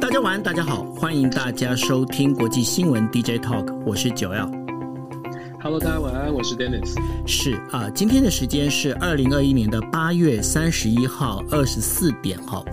大家晚安，大家好，欢迎大家收听国际新闻 DJ Talk，我是九 L。Hello，大家晚安，我是 Dennis。是啊，今天的时间是二零二一年的八月三十一号二十四点哈。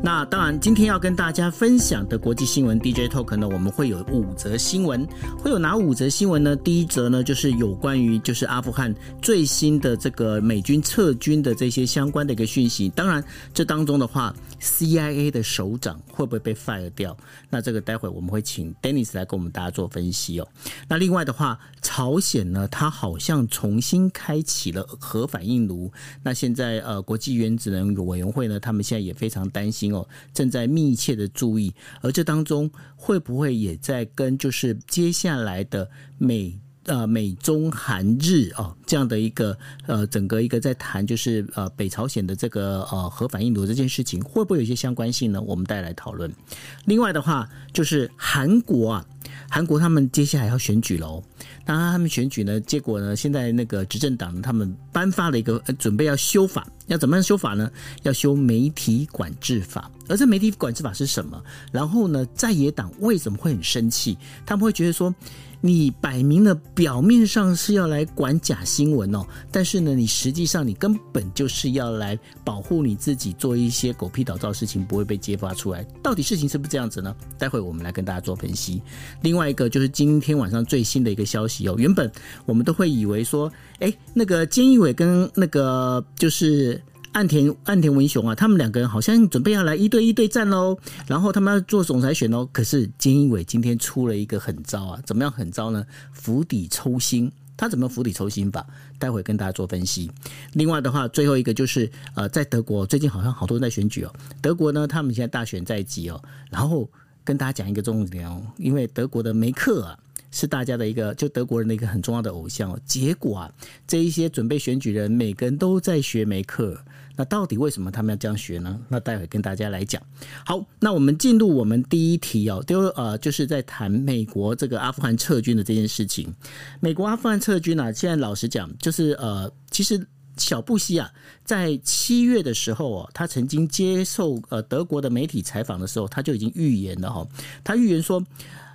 那当然，今天要跟大家分享的国际新闻 DJ Talk 呢，我们会有五则新闻，会有哪五则新闻呢？第一则呢，就是有关于就是阿富汗最新的这个美军撤军的这些相关的一个讯息。当然，这当中的话，CIA 的首长会不会被 fire 掉？那这个待会我们会请 Dennis 来跟我们大家做分析哦。那另外的话，朝鲜。呢，它好像重新开启了核反应炉。那现在呃，国际原子能委员会呢，他们现在也非常担心哦，正在密切的注意。而这当中会不会也在跟就是接下来的美呃美中韩日哦这样的一个呃整个一个在谈就是呃北朝鲜的这个呃核反应炉这件事情，会不会有一些相关性呢？我们再来讨论。另外的话，就是韩国啊。韩国他们接下来要选举喽，当然他们选举呢，结果呢，现在那个执政党他们颁发了一个准备要修法，要怎么样修法呢？要修媒体管制法，而这媒体管制法是什么？然后呢，在野党为什么会很生气？他们会觉得说。你摆明了表面上是要来管假新闻哦，但是呢，你实际上你根本就是要来保护你自己，做一些狗屁倒灶事情不会被揭发出来。到底事情是不是这样子呢？待会我们来跟大家做分析。另外一个就是今天晚上最新的一个消息哦，原本我们都会以为说，哎，那个菅义委跟那个就是。岸田岸田文雄啊，他们两个人好像准备要来一对一对战喽，然后他们要做总裁选哦。可是菅义伟今天出了一个狠招啊，怎么样狠招呢？釜底抽薪，他怎么釜底抽薪法？待会跟大家做分析。另外的话，最后一个就是呃，在德国最近好像好多人在选举哦。德国呢，他们现在大选在即哦，然后跟大家讲一个重点哦，因为德国的梅克尔啊。是大家的一个，就德国人的一个很重要的偶像哦。结果啊，这一些准备选举人，每个人都在学梅克尔。那到底为什么他们要这样学呢？那待会跟大家来讲。好，那我们进入我们第一题哦，就呃，就是在谈美国这个阿富汗撤军的这件事情。美国阿富汗撤军啊，现在老实讲，就是呃，其实小布希啊，在七月的时候哦，他曾经接受呃德国的媒体采访的时候，他就已经预言了哈，他预言说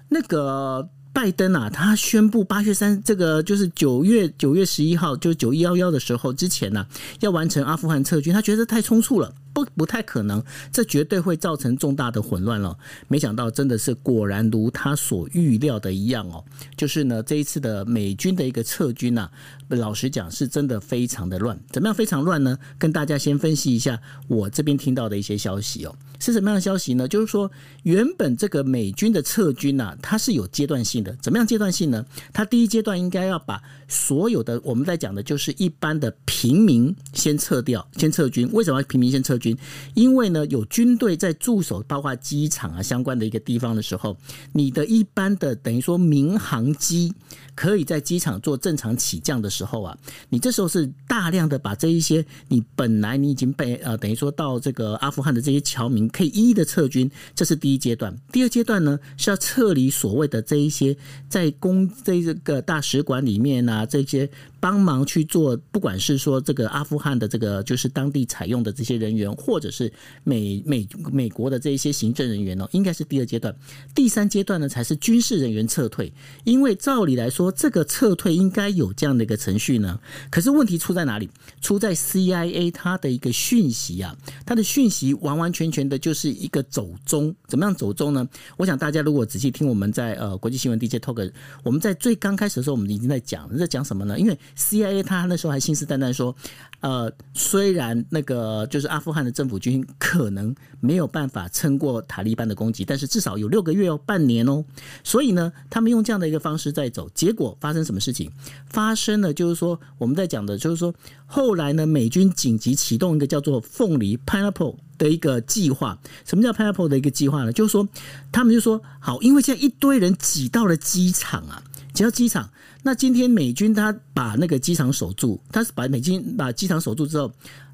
那个。拜登啊，他宣布八月三这个就是九月九月十一号，就是九一幺幺的时候之前呢、要完成阿富汗撤军，他觉得太匆促了。不不太可能，这绝对会造成重大的混乱了。没想到真的是果然如他所预料的一样哦，就是呢这一次的美军的一个撤军啊，老实讲是真的非常的乱。怎么样非常乱呢？跟大家先分析一下我这边听到的一些消息哦，是什么样的消息呢？就是说原本这个美军的撤军啊，它是有阶段性的。怎么样阶段性呢？它第一阶段应该要把所有的我们在讲的就是一般的平民先撤掉，先撤军。为什么要平民先撤军？因为呢，有军队在驻守，包括机场啊相关的一个地方的时候，你的一般的等于说民航机可以在机场做正常起降的时候啊，你这时候是大量的把这一些你本来你已经被呃等于说到这个阿富汗的这些侨民可以一一的撤军，这是第一阶段。第二阶段呢是要撤离所谓的这一些在公这个大使馆里面啊这些帮忙去做，不管是说这个阿富汗的这个就是当地采用的这些人员。或者是美美美国的这一些行政人员哦，应该是第二阶段，第三阶段呢才是军事人员撤退。因为照理来说，这个撤退应该有这样的一个程序呢。可是问题出在哪里？出在 CIA 它的一个讯息啊，它的讯息完完全全的就是一个走钟。怎么样走钟呢？我想大家如果仔细听我们在呃国际新闻 DJ Talk，我们在最刚开始的时候，我们已经在讲在讲什么呢？因为 CIA 他那时候还信誓旦旦说，呃，虽然那个就是阿富汗。的政府军可能没有办法撑过塔利班的攻击，但是至少有六个月哦，半年哦。所以呢，他们用这样的一个方式在走，结果发生什么事情？发生了就是说，我们在讲的就是说，后来呢，美军紧急启动一个叫做“凤梨 ”（Pineapple） 的一个计划。什么叫 Pineapple 的一个计划呢？就是说，他们就说好，因为现在一堆人挤到了机场啊，挤到机场。那今天美军他把那个机场守住，他是把美军把机场守住之后。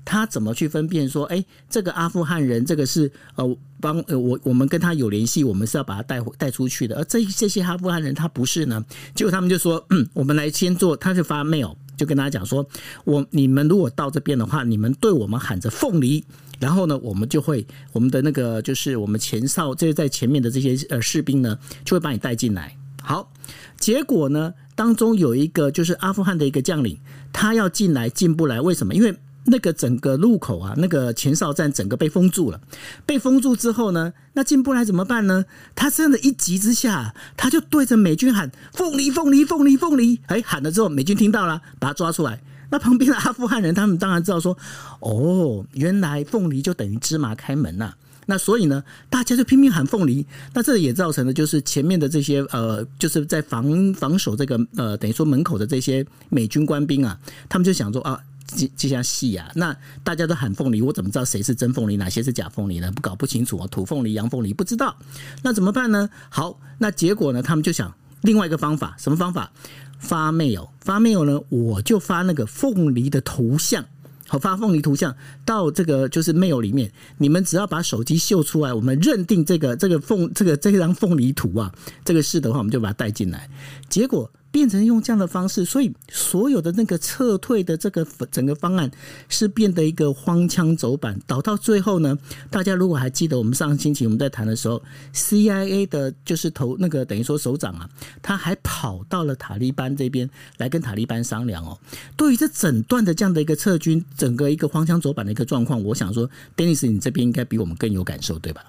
他怎么去分辨说，哎，这个阿富汗人，这个是呃帮呃我我们跟他有联系，我们是要把他带带出去的，而这这些阿富汗人他不是呢？结果他们就说，嗯，我们来先做，他就发 mail 就跟大家讲说，我你们如果到这边的话，你们对我们喊着凤梨，然后呢，我们就会我们的那个就是我们前哨这在前面的这些呃士兵呢，就会把你带进来。好，结果呢，当中有一个就是阿富汗的一个将领，他要进来进不来，为什么？因为那个整个路口啊，那个前哨站整个被封住了。被封住之后呢，那进不来怎么办呢？他真的一急之下，他就对着美军喊“凤梨，凤梨，凤梨，凤梨”。哎，喊了之后，美军听到了，把他抓出来。那旁边的阿富汗人，他们当然知道说，哦，原来凤梨就等于芝麻开门呐、那所以呢，大家就拼命喊凤梨。那这也造成了，就是前面的这些呃，就是在防防守这个呃，等于说门口的这些美军官兵啊，他们就想说啊。这这下戏啊，那大家都喊凤梨，我怎么知道谁是真凤梨，哪些是假凤梨呢？不搞不清楚啊，土凤梨、洋凤梨不知道，那怎么办呢？好，那结果呢？他们就想另外一个方法，什么方法？发 mail，发 mail 呢？我就发那个凤梨的图像，好，发凤梨图像到这个就是 mail 里面，你们只要把手机秀出来，我们认定这个这个凤这个这张凤梨图啊，这个是的话，我们就把它带进来，结果。变成用这样的方式，所以所有的那个撤退的这个整个方案是变得一个荒腔走板，导到最后呢，大家如果还记得我们上个星期我们在谈的时候，CIA 的就是头那个等于说首长啊，他还跑到了塔利班这边来跟塔利班商量哦。对于这整段的这样的一个撤军，整个一个荒腔走板的一个状况，我想说，Dennis，你这边应该比我们更有感受，对吧？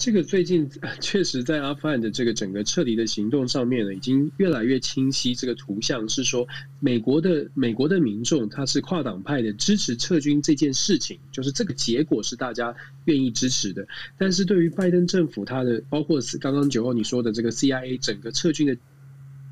这个最近 确实在阿富汗的这个整个撤离的行动上面呢，已经越来越清晰。这个图像是说，美国的美国的民众他是跨党派的支持撤军这件事情，就是这个结果是大家愿意支持的。但是对于拜登政府，他的包括是刚刚九号你说的这个 CIA 整个撤军的。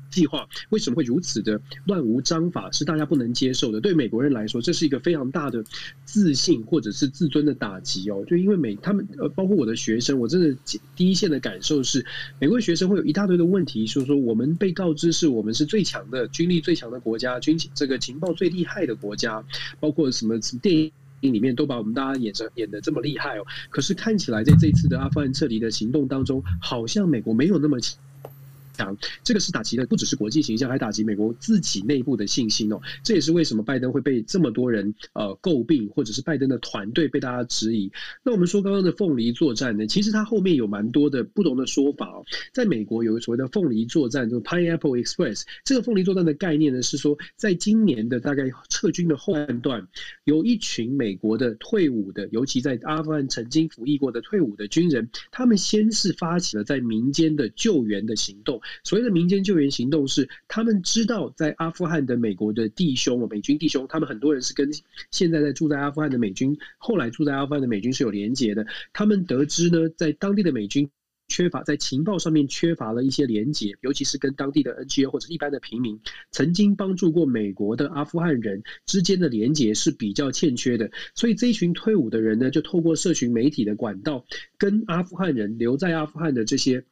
计划为什么会如此的乱无章法，是大家不能接受的。对美国人来说，这是一个非常大的自信或者是自尊的打击哦。就因为美他们呃，包括我的学生，我真的第一线的感受是，美国学生会有一大堆的问题，说说我们被告知是我们是最强的军力最强的国家，军情这个情报最厉害的国家，包括什么什么电影里面都把我们大家演成演得这么厉害哦。可是看起来在这一次的阿富汗撤离的行动当中，好像美国没有那么强。这个是打击的，不只是国际形象，还打击美国自己内部的信心哦。这也是为什么拜登会被这么多人呃诟病，或者是拜登的团队被大家质疑。那我们说刚刚的凤梨作战呢，其实它后面有蛮多的不同的说法哦。在美国有个所谓的凤梨作战，就 Pineapple Express。这个凤梨作战的概念呢，是说在今年的大概撤军的后半段，有一群美国的退伍的，尤其在阿富汗曾经服役过的退伍的军人，他们先是发起了在民间的救援的行动。所谓的民间救援行动是，他们知道在阿富汗的美国的弟兄，美军弟兄，他们很多人是跟现在在住在阿富汗的美军，后来住在阿富汗的美军是有连结的。他们得知呢，在当地的美军缺乏在情报上面缺乏了一些连结，尤其是跟当地的 NGO 或者一般的平民曾经帮助过美国的阿富汗人之间的连结是比较欠缺的。所以这一群退伍的人呢，就透过社群媒体的管道，跟阿富汗人留在阿富汗的这些。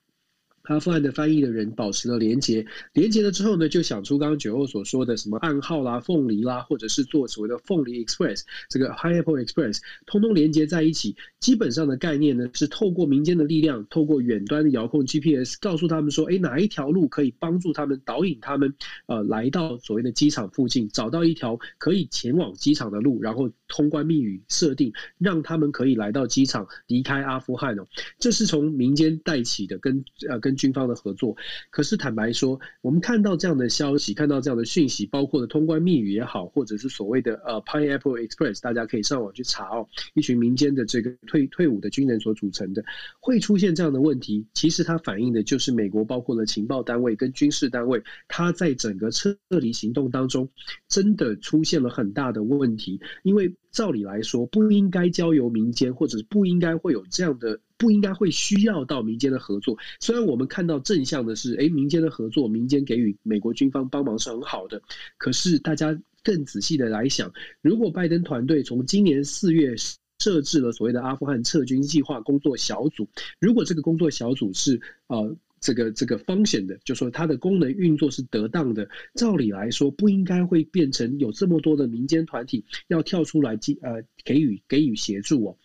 阿富汗的翻译的人保持了连接，连接了之后呢，就想出刚刚九欧所说的什么暗号啦、凤梨啦，或者是做所谓的凤梨 Express，这个 Pineapple Express，通通连接在一起。基本上的概念呢，是透过民间的力量，透过远端的遥控 GPS，告诉他们说，哎，哪一条路可以帮助他们导引他们，呃，来到所谓的机场附近，找到一条可以前往机场的路，然后通关密语设定，让他们可以来到机场，离开阿富汗哦。这是从民间带起的，跟呃跟。军方的合作，可是坦白说，我们看到这样的消息，看到这样的讯息，包括的通关密语也好，或者是所谓的呃 Pineapple Express，大家可以上网去查哦，一群民间的这个退退伍的军人所组成的，会出现这样的问题，其实它反映的就是美国包括了情报单位跟军事单位，它在整个撤离行动当中，真的出现了很大的问题，因为。照理来说，不应该交由民间，或者是不应该会有这样的，不应该会需要到民间的合作。虽然我们看到正向的是，诶，民间的合作，民间给予美国军方帮忙是很好的。可是大家更仔细的来想，如果拜登团队从今年四月设置了所谓的阿富汗撤军计划工作小组，如果这个工作小组是呃。这个这个 function 的，就说它的功能运作是得当的。照理来说，不应该会变成有这么多的民间团体要跳出来呃给予给予协助哦。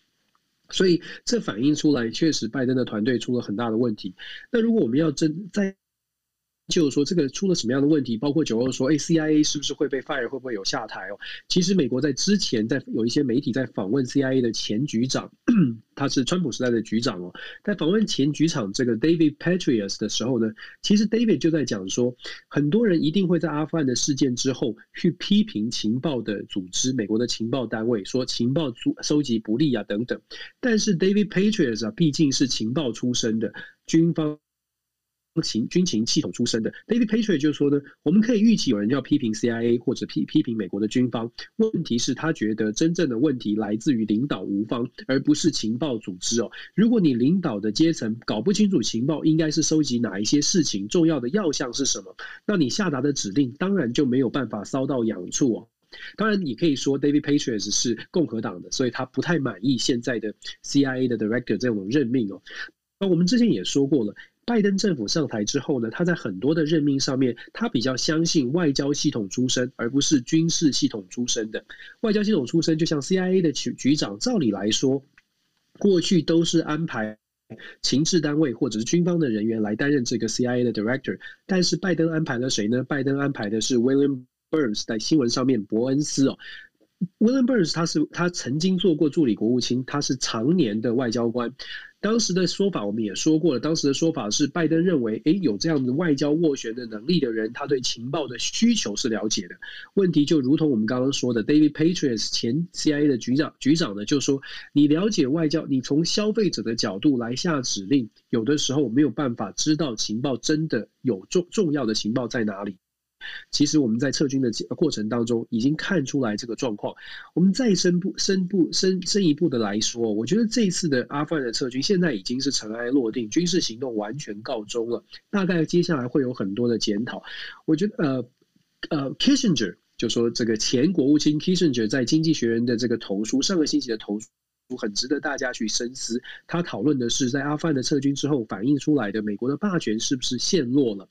所以这反映出来，确实拜登的团队出了很大的问题。那如果我们要真再就是说这个出了什么样的问题，包括九二说，哎，CIA 是不是会被 fire，会不会有下台哦？其实美国在之前在有一些媒体在访问 CIA 的前局长，他是川普时代的局长哦，在访问前局长这个 David Petraeus 的时候呢，其实 David 就在讲说，很多人一定会在阿富汗的事件之后去批评情报的组织，美国的情报单位说情报收收集不力啊等等，但是 David Petraeus 啊，毕竟是情报出身的军方。情军情系统出身的 David Patriot 就说呢，我们可以预期有人要批评 CIA 或者批批评美国的军方。问题是，他觉得真正的问题来自于领导无方，而不是情报组织哦。如果你领导的阶层搞不清楚情报应该是收集哪一些事情，重要的要项是什么，那你下达的指令当然就没有办法搔到痒处哦。当然，你可以说 David Patriot 是共和党的，所以他不太满意现在的 CIA 的 Director 这种任命哦。那我们之前也说过了。拜登政府上台之后呢，他在很多的任命上面，他比较相信外交系统出身，而不是军事系统出身的。外交系统出身，就像 CIA 的局局长，照理来说，过去都是安排情治单位或者是军方的人员来担任这个 CIA 的 Director。但是拜登安排了谁呢？拜登安排的是 William Burns，在新闻上面，伯恩斯哦。William Burns 他是他曾经做过助理国务卿，他是常年的外交官。当时的说法我们也说过了，当时的说法是拜登认为，诶，有这样的外交斡旋的能力的人，他对情报的需求是了解的。问题就如同我们刚刚说的，David Petraeus 前 CIA 的局长局长呢，就说你了解外交，你从消费者的角度来下指令，有的时候没有办法知道情报真的有重重要的情报在哪里。其实我们在撤军的过程当中，已经看出来这个状况。我们再深步、深步、深深一步的来说，我觉得这一次的阿富汗的撤军，现在已经是尘埃落定，军事行动完全告终了。大概接下来会有很多的检讨。我觉得，呃呃，Kissinger 就说这个前国务卿 Kissinger 在经济学人的这个投书，上个星期的投书很值得大家去深思。他讨论的是，在阿富汗的撤军之后，反映出来的美国的霸权是不是陷落了？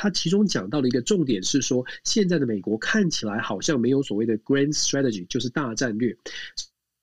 他其中讲到了一个重点是说，现在的美国看起来好像没有所谓的 grand strategy，就是大战略。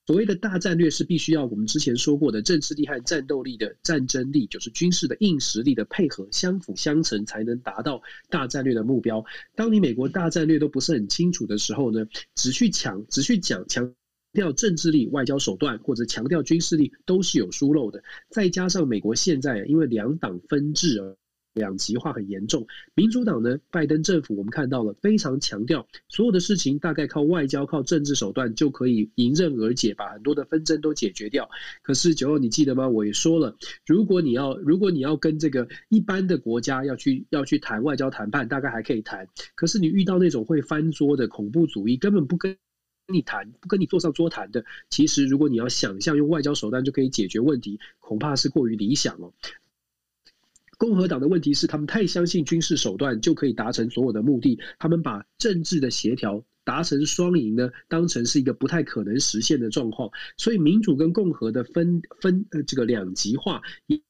所谓的大战略是必须要我们之前说过的政治力和战斗力的战争力，就是军事的硬实力的配合相辅相成，才能达到大战略的目标。当你美国大战略都不是很清楚的时候呢，只去抢，只去讲强调政治力、外交手段或者强调军事力，都是有疏漏的。再加上美国现在因为两党分治而两极化很严重，民主党呢，拜登政府我们看到了非常强调，所有的事情大概靠外交、靠政治手段就可以迎刃而解，把很多的纷争都解决掉。可是九二，你记得吗？我也说了，如果你要如果你要跟这个一般的国家要去要去谈外交谈判，大概还可以谈。可是你遇到那种会翻桌的恐怖主义，根本不跟你谈，不跟你坐上桌谈的。其实如果你要想象用外交手段就可以解决问题，恐怕是过于理想了。共和党的问题是，他们太相信军事手段就可以达成所有的目的，他们把政治的协调达成双赢呢，当成是一个不太可能实现的状况。所以，民主跟共和的分分呃这个两极化，也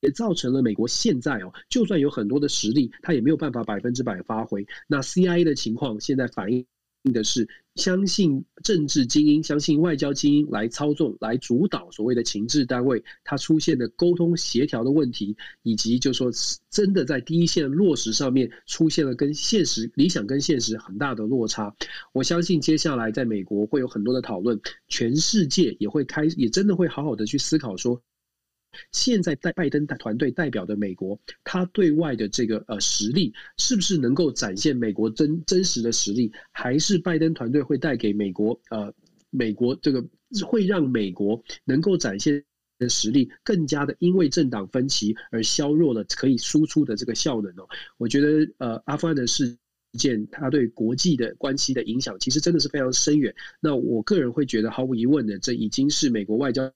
也造成了美国现在哦，就算有很多的实力，他也没有办法百分之百发挥。那 CIA 的情况现在反映的是。相信政治精英，相信外交精英来操纵、来主导所谓的情治单位，它出现的沟通协调的问题，以及就说真的在第一线落实上面出现了跟现实理想跟现实很大的落差。我相信接下来在美国会有很多的讨论，全世界也会开，也真的会好好的去思考说。现在在拜登团队代表的美国，他对外的这个呃实力，是不是能够展现美国真真实的实力？还是拜登团队会带给美国呃美国这个会让美国能够展现的实力更加的因为政党分歧而削弱了可以输出的这个效能哦？我觉得呃阿富汗的事件，它对国际的关系的影响其实真的是非常深远。那我个人会觉得，毫无疑问的，这已经是美国外交。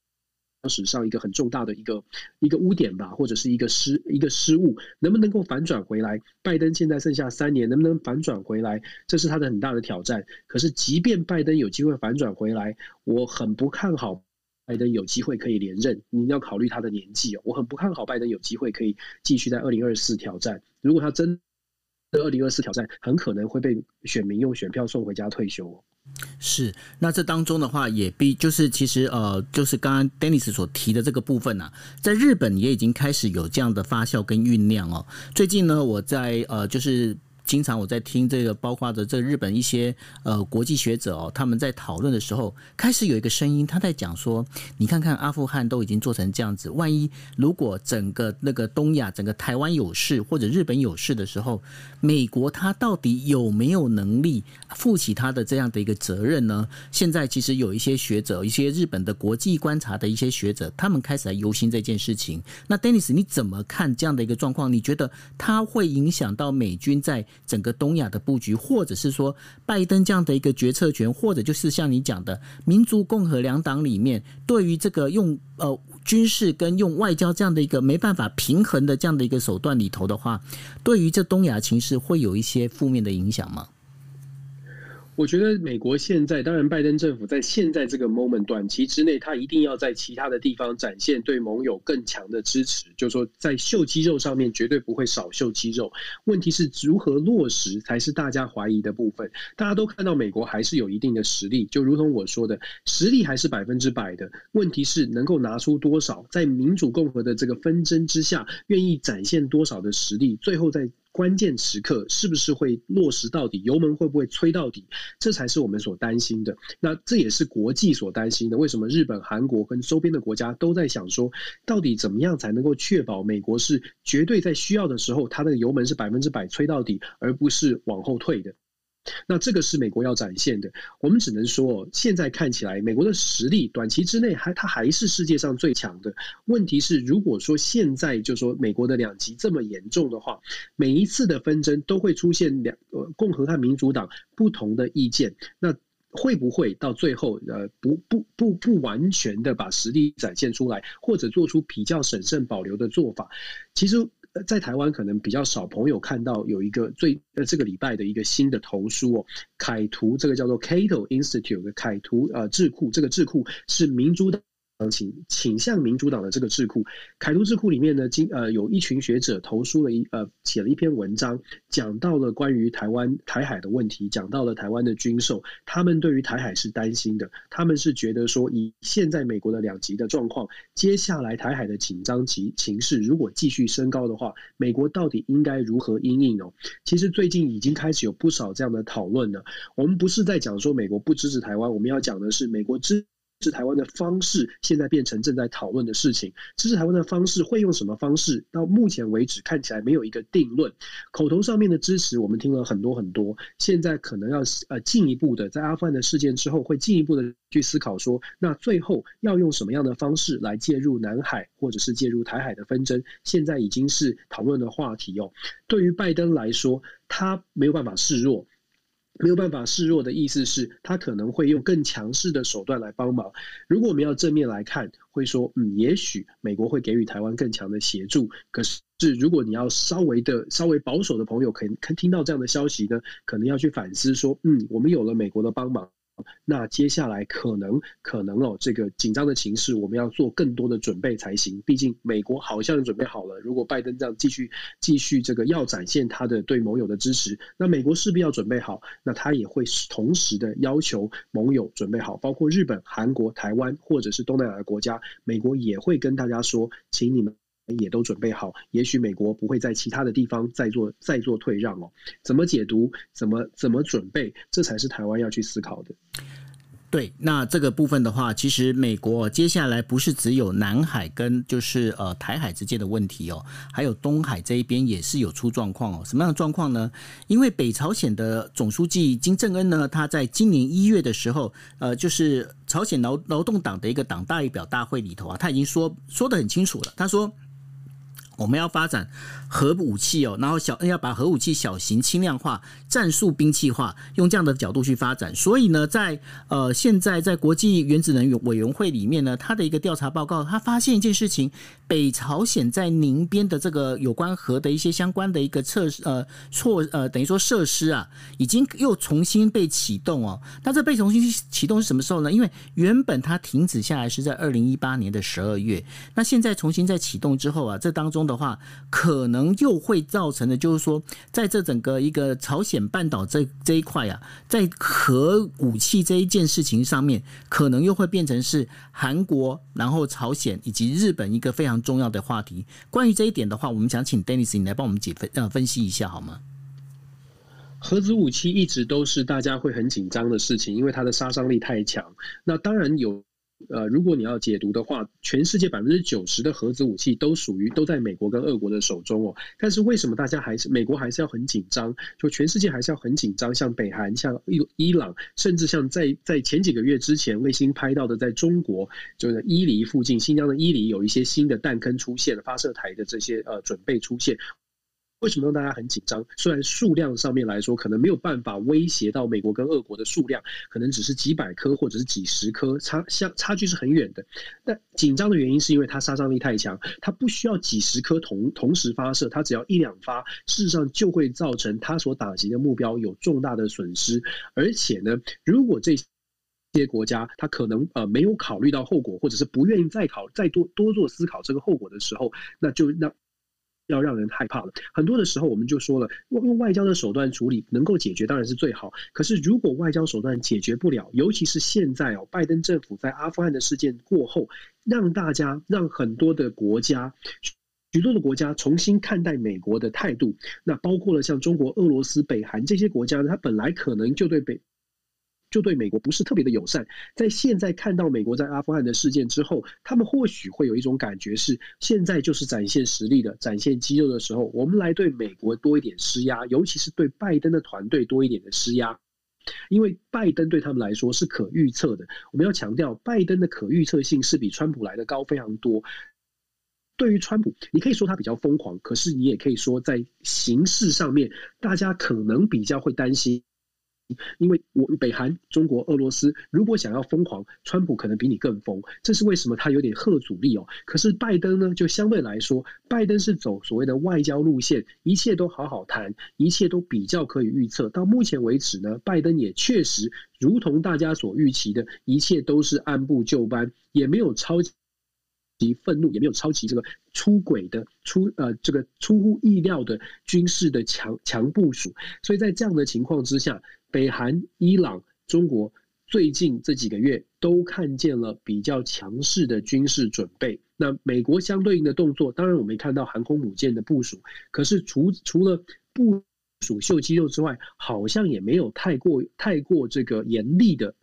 史上一个很重大的一个一个污点吧，或者是一个失一个失误，能不能够反转回来？拜登现在剩下三年，能不能反转回来？这是他的很大的挑战。可是，即便拜登有机会反转回来，我很不看好拜登有机会可以连任。你要考虑他的年纪哦，我很不看好拜登有机会可以继续在二零二四挑战。如果他真二零二四挑战很可能会被选民用选票送回家退休。是，那这当中的话也必就是其实呃，就是刚刚 Dennis 所提的这个部分呢、啊，在日本也已经开始有这样的发酵跟酝酿哦。最近呢，我在呃就是。经常我在听这个，包括着这日本一些呃国际学者哦，他们在讨论的时候，开始有一个声音，他在讲说，你看看阿富汗都已经做成这样子，万一如果整个那个东亚，整个台湾有事或者日本有事的时候，美国他到底有没有能力负起他的这样的一个责任呢？现在其实有一些学者，一些日本的国际观察的一些学者，他们开始来忧心这件事情。那 Dennis，你怎么看这样的一个状况？你觉得它会影响到美军在整个东亚的布局，或者是说拜登这样的一个决策权，或者就是像你讲的民族共和两党里面，对于这个用呃军事跟用外交这样的一个没办法平衡的这样的一个手段里头的话，对于这东亚情势会有一些负面的影响吗？我觉得美国现在，当然拜登政府在现在这个 moment 短期之内，他一定要在其他的地方展现对盟友更强的支持，就是说在秀肌肉上面绝对不会少秀肌肉。问题是如何落实才是大家怀疑的部分。大家都看到美国还是有一定的实力，就如同我说的，实力还是百分之百的。问题是能够拿出多少，在民主共和的这个纷争之下，愿意展现多少的实力，最后在。关键时刻是不是会落实到底？油门会不会吹到底？这才是我们所担心的。那这也是国际所担心的。为什么日本、韩国跟周边的国家都在想说，到底怎么样才能够确保美国是绝对在需要的时候，它的油门是百分之百吹到底，而不是往后退的？那这个是美国要展现的，我们只能说，现在看起来，美国的实力短期之内还它还是世界上最强的。问题是，如果说现在就说美国的两极这么严重的话，每一次的纷争都会出现两呃共和和民主党不同的意见，那会不会到最后呃不不不不完全的把实力展现出来，或者做出比较审慎保留的做法？其实。在台湾可能比较少朋友看到有一个最呃这个礼拜的一个新的投书哦，凯图这个叫做 Cato Institute 的凯图呃智库，这个智库是民主党。倾倾向民主党的这个智库，凯都智库里面呢，今呃有一群学者投书了一呃写了一篇文章，讲到了关于台湾台海的问题，讲到了台湾的军售，他们对于台海是担心的，他们是觉得说以现在美国的两极的状况，接下来台海的紧张及情势如果继续升高的话，美国到底应该如何应应哦？其实最近已经开始有不少这样的讨论了。我们不是在讲说美国不支持台湾，我们要讲的是美国支。支持台湾的方式，现在变成正在讨论的事情。支持台湾的方式会用什么方式？到目前为止看起来没有一个定论。口头上面的支持，我们听了很多很多。现在可能要呃进一步的，在阿富汗的事件之后，会进一步的去思考说，那最后要用什么样的方式来介入南海或者是介入台海的纷争？现在已经是讨论的话题哦。对于拜登来说，他没有办法示弱。没有办法示弱的意思是，他可能会用更强势的手段来帮忙。如果我们要正面来看，会说，嗯，也许美国会给予台湾更强的协助。可是，如果你要稍微的、稍微保守的朋友，可能听到这样的消息呢，可能要去反思说，嗯，我们有了美国的帮忙。那接下来可能可能哦，这个紧张的情势，我们要做更多的准备才行。毕竟美国好像准备好了，如果拜登这样继续继续这个要展现他的对盟友的支持，那美国势必要准备好。那他也会同时的要求盟友准备好，包括日本、韩国、台湾或者是东南亚的国家，美国也会跟大家说，请你们。也都准备好，也许美国不会在其他的地方再做再做退让哦。怎么解读？怎么怎么准备？这才是台湾要去思考的。对，那这个部分的话，其实美国接下来不是只有南海跟就是呃台海之间的问题哦，还有东海这一边也是有出状况哦。什么样的状况呢？因为北朝鲜的总书记金正恩呢，他在今年一月的时候，呃，就是朝鲜劳劳动党的一个党代表大会里头啊，他已经说说得很清楚了，他说。我们要发展核武器哦，然后小要把核武器小型轻量化、战术兵器化，用这样的角度去发展。所以呢，在呃现在在国际原子能委员会里面呢，他的一个调查报告，他发现一件事情：北朝鲜在宁边的这个有关核的一些相关的一个测呃措呃等于说设施啊，已经又重新被启动哦。那这被重新启动是什么时候呢？因为原本它停止下来是在二零一八年的十二月，那现在重新再启动之后啊，这当中。的话，可能又会造成的，就是说，在这整个一个朝鲜半岛这这一块啊，在核武器这一件事情上面，可能又会变成是韩国、然后朝鲜以及日本一个非常重要的话题。关于这一点的话，我们想请 Dennis 你来帮我们解分呃分析一下好吗？核子武器一直都是大家会很紧张的事情，因为它的杀伤力太强。那当然有。呃，如果你要解读的话，全世界百分之九十的核子武器都属于都在美国跟俄国的手中哦。但是为什么大家还是美国还是要很紧张？就全世界还是要很紧张，像北韩、像伊伊朗，甚至像在在前几个月之前卫星拍到的，在中国就是伊犁附近，新疆的伊犁有一些新的弹坑出现，发射台的这些呃准备出现。为什么让大家很紧张？虽然数量上面来说，可能没有办法威胁到美国跟俄国的数量，可能只是几百颗或者是几十颗，差相差距是很远的。但紧张的原因是因为它杀伤力太强，它不需要几十颗同同时发射，它只要一两发，事实上就会造成它所打击的目标有重大的损失。而且呢，如果这些国家它可能呃没有考虑到后果，或者是不愿意再考再多多做思考这个后果的时候，那就让。要让人害怕了。很多的时候，我们就说了，用外交的手段处理能够解决当然是最好。可是，如果外交手段解决不了，尤其是现在哦，拜登政府在阿富汗的事件过后，让大家让很多的国家，许多的国家重新看待美国的态度。那包括了像中国、俄罗斯、北韩这些国家呢，它本来可能就对北。就对美国不是特别的友善，在现在看到美国在阿富汗的事件之后，他们或许会有一种感觉是，现在就是展现实力的、展现肌肉的时候，我们来对美国多一点施压，尤其是对拜登的团队多一点的施压，因为拜登对他们来说是可预测的。我们要强调，拜登的可预测性是比川普来的高非常多。对于川普，你可以说他比较疯狂，可是你也可以说在形势上面，大家可能比较会担心。因为我北韩、中国、俄罗斯如果想要疯狂，川普可能比你更疯，这是为什么他有点贺阻力哦。可是拜登呢，就相对来说，拜登是走所谓的外交路线，一切都好好谈，一切都比较可以预测。到目前为止呢，拜登也确实如同大家所预期的，一切都是按部就班，也没有超级愤怒，也没有超级这个出轨的出呃这个出乎意料的军事的强强部署。所以在这样的情况之下。北韩、伊朗、中国最近这几个月都看见了比较强势的军事准备。那美国相对应的动作，当然我们看到航空母舰的部署，可是除除了部署秀肌肉之外，好像也没有太过太过这个严厉的、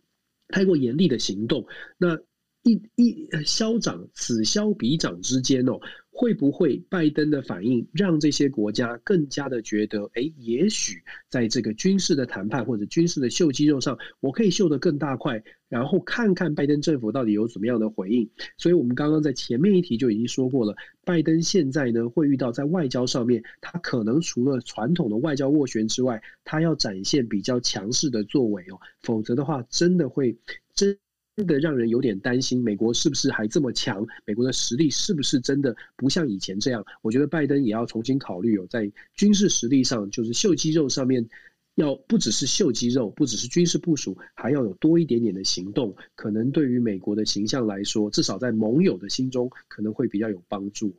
太过严厉的行动。那一一消长，此消彼长之间哦。会不会拜登的反应让这些国家更加的觉得，哎，也许在这个军事的谈判或者军事的秀肌肉上，我可以秀得更大块，然后看看拜登政府到底有怎么样的回应。所以，我们刚刚在前面一题就已经说过了，拜登现在呢会遇到在外交上面，他可能除了传统的外交斡旋之外，他要展现比较强势的作为哦，否则的话，真的会真。真的让人有点担心，美国是不是还这么强？美国的实力是不是真的不像以前这样？我觉得拜登也要重新考虑，有在军事实力上，就是秀肌肉上面，要不只是秀肌肉，不只是军事部署，还要有多一点点的行动。可能对于美国的形象来说，至少在盟友的心中，可能会比较有帮助。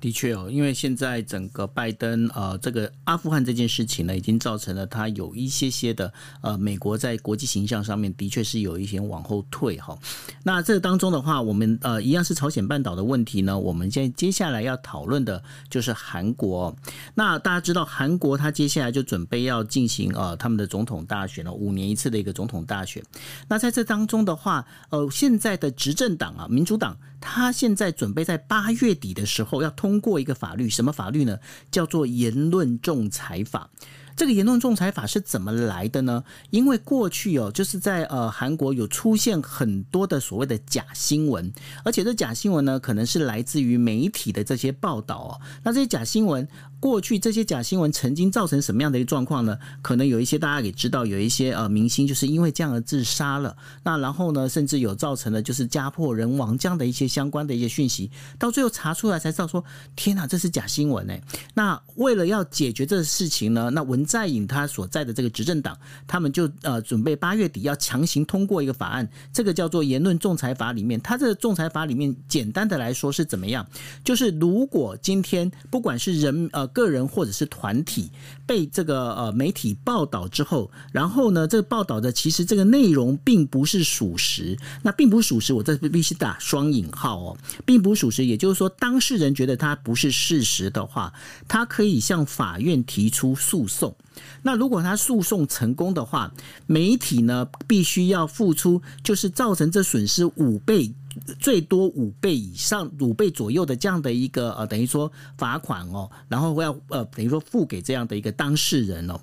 的确哦，因为现在整个拜登呃，这个阿富汗这件事情呢，已经造成了他有一些些的呃，美国在国际形象上面的确是有一些往后退哈。那这当中的话，我们呃一样是朝鲜半岛的问题呢。我们现在接下来要讨论的就是韩国。那大家知道，韩国他接下来就准备要进行呃他们的总统大选了，五年一次的一个总统大选。那在这当中的话，呃，现在的执政党啊，民主党，他现在准备在八月底的时候要通。过一个法律，什么法律呢？叫做言论仲裁法。这个言论仲裁法是怎么来的呢？因为过去哦，就是在呃韩国有出现很多的所谓的假新闻，而且这假新闻呢，可能是来自于媒体的这些报道哦。那这些假新闻过去这些假新闻曾经造成什么样的一个状况呢？可能有一些大家也知道，有一些呃明星就是因为这样而自杀了。那然后呢，甚至有造成了就是家破人亡这样的一些相关的一些讯息，到最后查出来才知道说，天哪，这是假新闻哎。那为了要解决这个事情呢，那文在寅他所在的这个执政党，他们就呃准备八月底要强行通过一个法案，这个叫做言论仲裁法里面，它这个仲裁法里面简单的来说是怎么样？就是如果今天不管是人呃个人或者是团体被这个呃媒体报道之后，然后呢，这个报道的其实这个内容并不是属实，那并不属实，我这必须打双引号哦，并不属实，也就是说当事人觉得它不是事实的话，他可以向法院提出诉讼。那如果他诉讼成功的话，媒体呢必须要付出，就是造成这损失五倍。最多五倍以上，五倍左右的这样的一个呃，等于说罚款哦，然后要呃，等于说付给这样的一个当事人哦。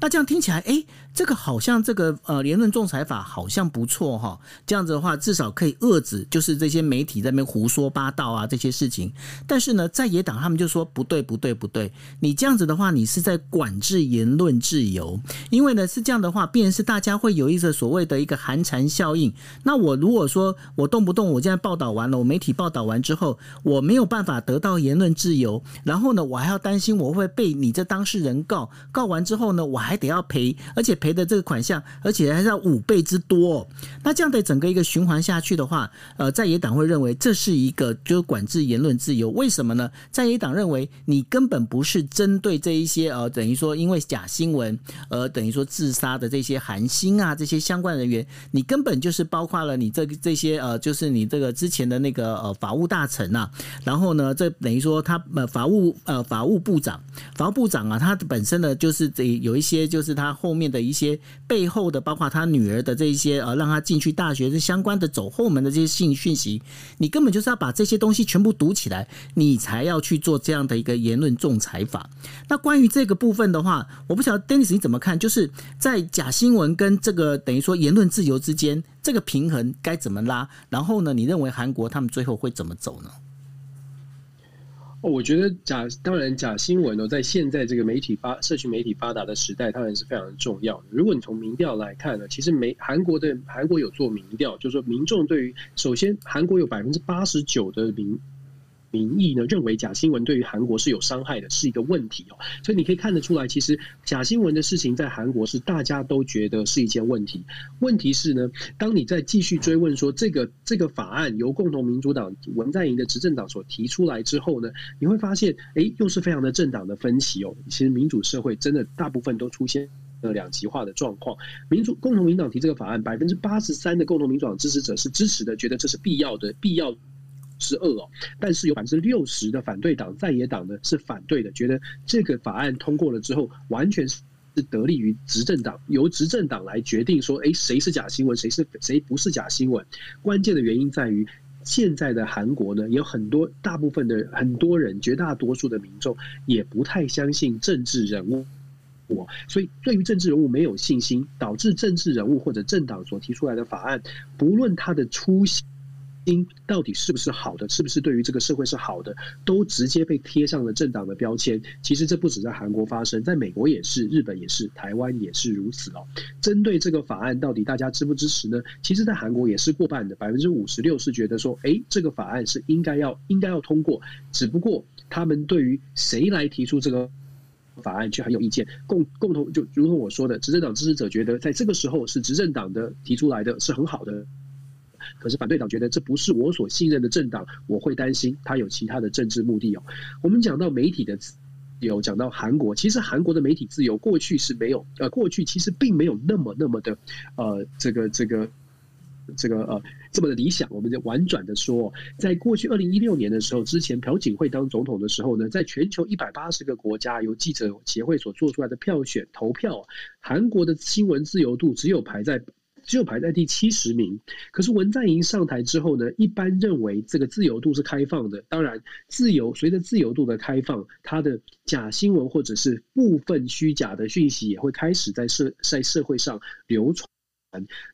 那这样听起来，哎，这个好像这个呃言论仲裁法好像不错哈。这样子的话，至少可以遏制就是这些媒体在那边胡说八道啊这些事情。但是呢，在野党他们就说不对不对不对，你这样子的话，你是在管制言论自由。因为呢是这样的话，必然是大家会有一个所谓的一个寒蝉效应。那我如果说我动不动我现在报道完了，我媒体报道完之后，我没有办法得到言论自由，然后呢，我还要担心我会被你这当事人告，告完之后呢，我还得要赔，而且赔的这个款项，而且还是要五倍之多。那这样的整个一个循环下去的话，呃，在野党会认为这是一个就是管制言论自由，为什么呢？在野党认为你根本不是针对这一些呃，等于说因为假新闻而等于说自杀的这些韩星啊这些相关人员，你根本就是包括了你这这些呃，就是你。这个之前的那个呃法务大臣呐，然后呢，这等于说他呃法务呃法务部长，法务部长啊，他本身呢就是这有一些就是他后面的一些背后的，包括他女儿的这一些呃让他进去大学的相关的走后门的这些信讯息，你根本就是要把这些东西全部堵起来，你才要去做这样的一个言论仲裁法。那关于这个部分的话，我不晓得 Dennis 你怎么看？就是在假新闻跟这个等于说言论自由之间。这个平衡该怎么拉？然后呢？你认为韩国他们最后会怎么走呢？我觉得假当然假新闻呢，在现在这个媒体发社群媒体发达的时代，当然是非常重要的。如果你从民调来看呢，其实美韩国的韩国有做民调，就是说民众对于首先韩国有百分之八十九的民。民意呢认为假新闻对于韩国是有伤害的，是一个问题哦。所以你可以看得出来，其实假新闻的事情在韩国是大家都觉得是一件问题。问题是呢，当你在继续追问说这个这个法案由共同民主党文在寅的执政党所提出来之后呢，你会发现，哎，又是非常的政党的分歧哦。其实民主社会真的大部分都出现了两极化的状况。民主共同民主党提这个法案，百分之八十三的共同民主党支持者是支持的，觉得这是必要的，必要。是恶哦，但是有百分之六十的反对党在野党呢是反对的，觉得这个法案通过了之后，完全是是得利于执政党，由执政党来决定说，哎，谁是假新闻，谁是谁不是假新闻。关键的原因在于，现在的韩国呢，有很多大部分的很多人，绝大多数的民众也不太相信政治人物，我所以对于政治人物没有信心，导致政治人物或者政党所提出来的法案，不论他的初心。因到底是不是好的，是不是对于这个社会是好的，都直接被贴上了政党的标签。其实这不止在韩国发生，在美国也是，日本也是，台湾也是如此哦。针对这个法案，到底大家支不支持呢？其实，在韩国也是过半的，百分之五十六是觉得说，哎，这个法案是应该要应该要通过。只不过他们对于谁来提出这个法案却很有意见。共共同就如同我说的，执政党支持者觉得，在这个时候是执政党的提出来的是很好的。可是反对党觉得这不是我所信任的政党，我会担心他有其他的政治目的哦。我们讲到媒体的自由，讲到韩国，其实韩国的媒体自由过去是没有，呃，过去其实并没有那么那么的，呃，这个这个这个呃这么的理想。我们就婉转的说，在过去二零一六年的时候，之前朴槿惠当总统的时候呢，在全球一百八十个国家由记者协会所做出来的票选投票，韩国的新闻自由度只有排在。只有排在第七十名。可是文在寅上台之后呢，一般认为这个自由度是开放的。当然，自由随着自由度的开放，它的假新闻或者是部分虚假的讯息也会开始在社在社会上流传。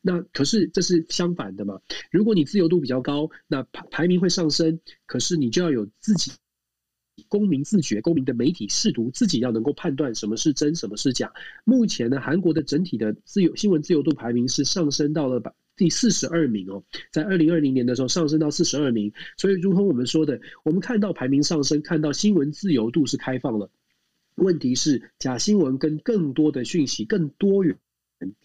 那可是这是相反的嘛？如果你自由度比较高，那排排名会上升。可是你就要有自己公民自觉，公民的媒体试读，自己要能够判断什么是真，什么是假。目前呢，韩国的整体的自由新闻自由度排名是上升到了第四十二名哦，在二零二零年的时候上升到四十二名。所以，如同我们说的，我们看到排名上升，看到新闻自由度是开放了。问题是，假新闻跟更多的讯息更多元。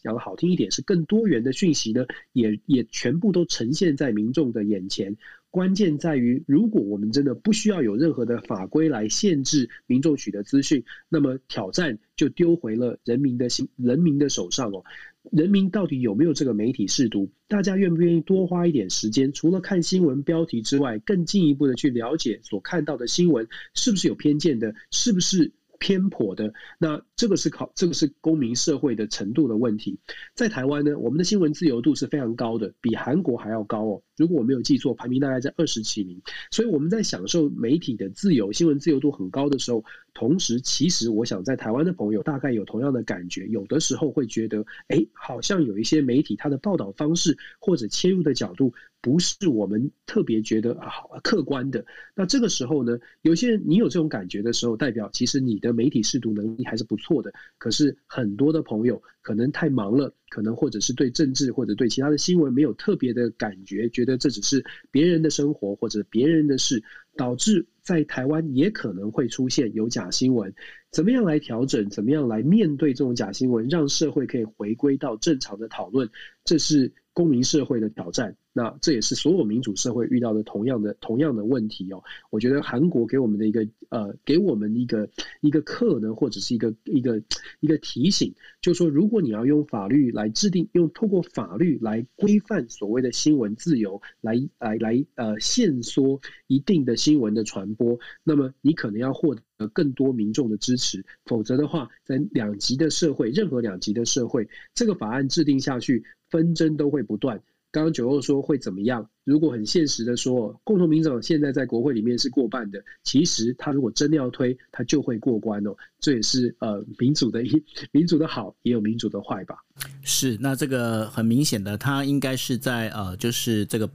讲的好听一点，是更多元的讯息呢，也也全部都呈现在民众的眼前。关键在于，如果我们真的不需要有任何的法规来限制民众取得资讯，那么挑战就丢回了人民的心、人民的手上哦。人民到底有没有这个媒体识读？大家愿不愿意多花一点时间，除了看新闻标题之外，更进一步的去了解所看到的新闻是不是有偏见的，是不是？偏颇的，那这个是考，这个是公民社会的程度的问题。在台湾呢，我们的新闻自由度是非常高的，比韩国还要高哦。如果我没有记错，排名大概在二十几名。所以我们在享受媒体的自由、新闻自由度很高的时候，同时，其实我想在台湾的朋友大概有同样的感觉，有的时候会觉得，哎，好像有一些媒体它的报道方式或者切入的角度。不是我们特别觉得啊好客观的，那这个时候呢，有些人你有这种感觉的时候，代表其实你的媒体识读能力还是不错的。可是很多的朋友可能太忙了，可能或者是对政治或者对其他的新闻没有特别的感觉，觉得这只是别人的生活或者别人的事，导致在台湾也可能会出现有假新闻。怎么样来调整？怎么样来面对这种假新闻，让社会可以回归到正常的讨论？这是公民社会的挑战。那这也是所有民主社会遇到的同样的同样的问题哦。我觉得韩国给我们的一个呃，给我们一个一个课呢，或者是一个一个一个提醒，就是说，如果你要用法律来制定，用透过法律来规范所谓的新闻自由，来来来呃限缩一定的新闻的传播，那么你可能要获得更多民众的支持，否则的话，在两极的社会，任何两极的社会，这个法案制定下去，纷争都会不断。刚刚九欧说会怎么样？如果很现实的说，共同民主党现在在国会里面是过半的，其实他如果真的要推，他就会过关哦。这也是呃民主的一民主的好，也有民主的坏吧。是，那这个很明显的，他应该是在呃，就是这个。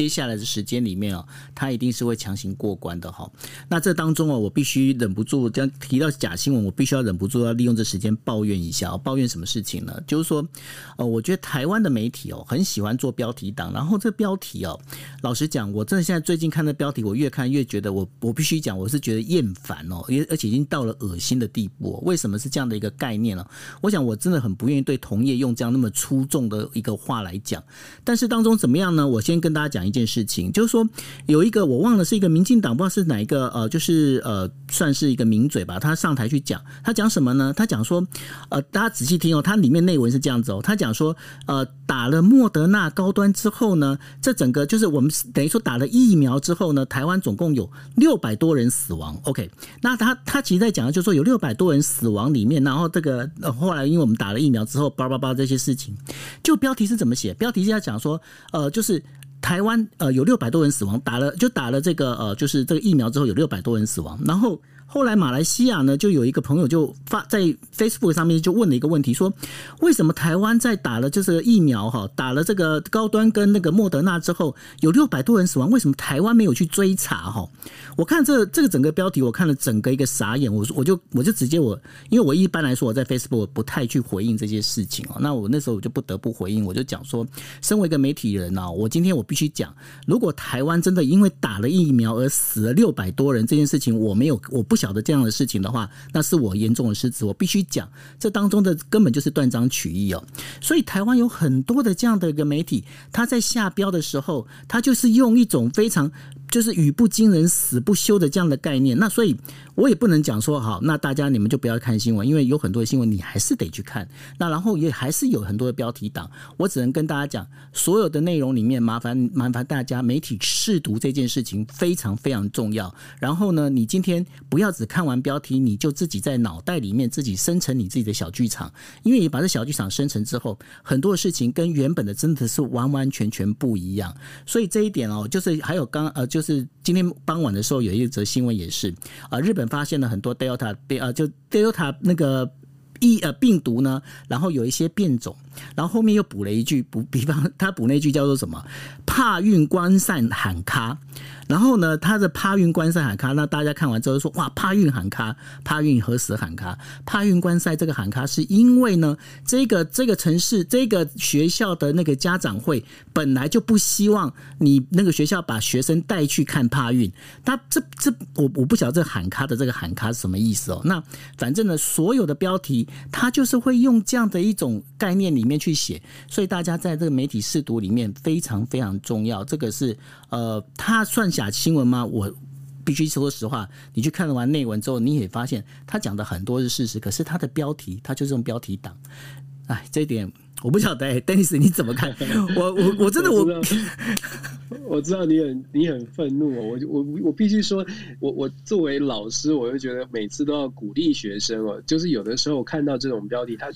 接下来的时间里面哦，他一定是会强行过关的哈。那这当中哦，我必须忍不住，这样提到假新闻，我必须要忍不住要利用这时间抱怨一下哦。抱怨什么事情呢？就是说，呃，我觉得台湾的媒体哦，很喜欢做标题党。然后这标题哦，老实讲，我真的现在最近看的标题，我越看越觉得我我必须讲，我是觉得厌烦哦，因为而且已经到了恶心的地步。为什么是这样的一个概念呢？我想我真的很不愿意对同业用这样那么粗重的一个话来讲。但是当中怎么样呢？我先跟大家讲。一件事情就是说，有一个我忘了是一个民进党，不知道是哪一个呃，就是呃，算是一个名嘴吧。他上台去讲，他讲什么呢？他讲说，呃，大家仔细听哦，他里面内文是这样子哦。他讲说，呃，打了莫德纳高端之后呢，这整个就是我们等于说打了疫苗之后呢，台湾总共有六百多人死亡。OK，那他他其实在讲的就是说有六百多人死亡里面，然后这个后来因为我们打了疫苗之后，叭叭叭这些事情，就标题是怎么写？标题是要讲说，呃，就是。台湾呃有六百多人死亡，打了就打了这个呃就是这个疫苗之后有六百多人死亡，然后。后来马来西亚呢，就有一个朋友就发在 Facebook 上面就问了一个问题，说为什么台湾在打了就是疫苗哈，打了这个高端跟那个莫德纳之后有六百多人死亡，为什么台湾没有去追查哈？我看这这个整个标题，我看了整个一个傻眼，我我就我就直接我，因为我一般来说我在 Facebook 不太去回应这些事情哦，那我那时候我就不得不回应，我就讲说，身为一个媒体人呢，我今天我必须讲，如果台湾真的因为打了疫苗而死了六百多人这件事情，我没有我不。晓得这样的事情的话，那是我严重的失职，我必须讲，这当中的根本就是断章取义哦。所以台湾有很多的这样的一个媒体，他在下标的时候，他就是用一种非常。就是语不惊人死不休的这样的概念，那所以我也不能讲说好，那大家你们就不要看新闻，因为有很多的新闻你还是得去看。那然后也还是有很多的标题党，我只能跟大家讲，所有的内容里面麻烦麻烦大家媒体试读这件事情非常非常重要。然后呢，你今天不要只看完标题，你就自己在脑袋里面自己生成你自己的小剧场，因为你把这小剧场生成之后，很多的事情跟原本的真的是完完全全不一样。所以这一点哦，就是还有刚呃就。就是今天傍晚的时候，有一则新闻也是啊，日本发现了很多 Delta 变啊，就 Delta 那个疫呃病毒呢，然后有一些变种。然后后面又补了一句，补比方他补那句叫做什么？帕运观赛喊卡。然后呢，他的帕运观赛喊卡，那大家看完之后说，哇，帕运喊卡，帕运何时喊卡？帕运观赛这个喊卡是因为呢，这个这个城市这个学校的那个家长会本来就不希望你那个学校把学生带去看帕运。他这这我我不晓得这喊卡的这个喊卡是什么意思哦。那反正呢，所有的标题他就是会用这样的一种概念里面去写，所以大家在这个媒体试读里面非常非常重要。这个是呃，他算。假新闻吗？我必须说实话，你去看了完内文之后，你也发现他讲的很多是事实，可是他的标题，他就是用标题党。哎，这一点我不晓得，欸，Dennis 你怎么看？我我我真的我我知，我知道你很你很愤怒，我我我必须说，我我作为老师，我就觉得每次都要鼓励学生哦，就是有的时候看到这种标题，他。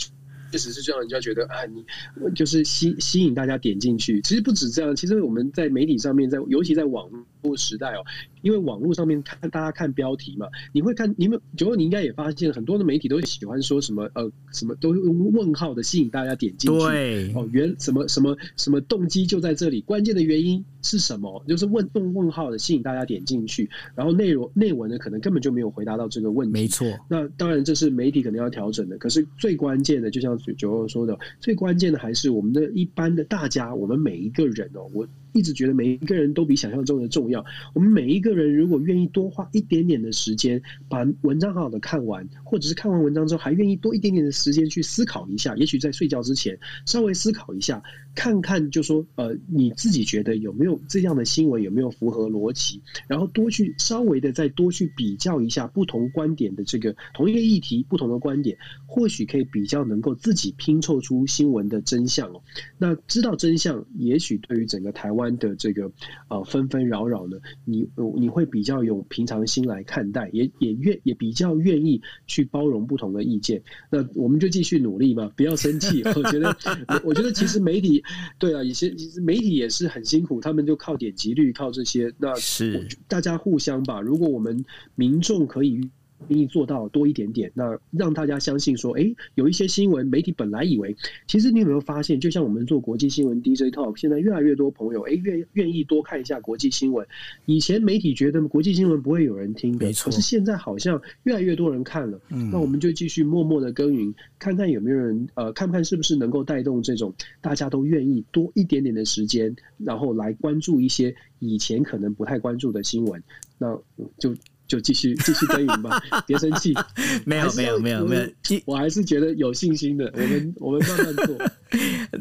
确实是这样，人家觉得啊，你就是吸吸引大家点进去。其实不止这样，其实我们在媒体上面，在尤其在网络时代哦，因为网络上面看大家看标题嘛，你会看你们，九九你应该也发现很多的媒体都喜欢说什么呃什么都用问号的吸引大家点进去。对哦，原什么什么什么动机就在这里，关键的原因是什么？就是问用问号的吸引大家点进去，然后内容内文呢可能根本就没有回答到这个问题。没错，那当然这是媒体可能要调整的。可是最关键的，就像。九九说的最关键的还是我们的一般的大家，我们每一个人哦，我。一直觉得每一个人都比想象中的重要。我们每一个人如果愿意多花一点点的时间，把文章好好的看完，或者是看完文章之后还愿意多一点点的时间去思考一下，也许在睡觉之前稍微思考一下，看看就说呃你自己觉得有没有这样的新闻有没有符合逻辑，然后多去稍微的再多去比较一下不同观点的这个同一个议题不同的观点，或许可以比较能够自己拼凑出新闻的真相哦。那知道真相，也许对于整个台湾。的这个呃纷纷扰扰呢，你你会比较用平常心来看待，也也愿也比较愿意去包容不同的意见。那我们就继续努力嘛，不要生气。我觉得，我觉得其实媒体对啊，以前媒体也是很辛苦，他们就靠点击率，靠这些。那是大家互相吧。如果我们民众可以。愿意做到多一点点，那让大家相信说，哎、欸，有一些新闻媒体本来以为，其实你有没有发现，就像我们做国际新闻 DJ Talk，现在越来越多朋友，哎、欸，愿愿意多看一下国际新闻。以前媒体觉得国际新闻不会有人听的，可是现在好像越来越多人看了。嗯，那我们就继续默默的耕耘，看看有没有人，呃，看看是不是能够带动这种大家都愿意多一点点的时间，然后来关注一些以前可能不太关注的新闻。那就。就继续继续耕耘吧，别生气。没有没有没有没有，我还是觉得有信心的。我们我们慢慢做。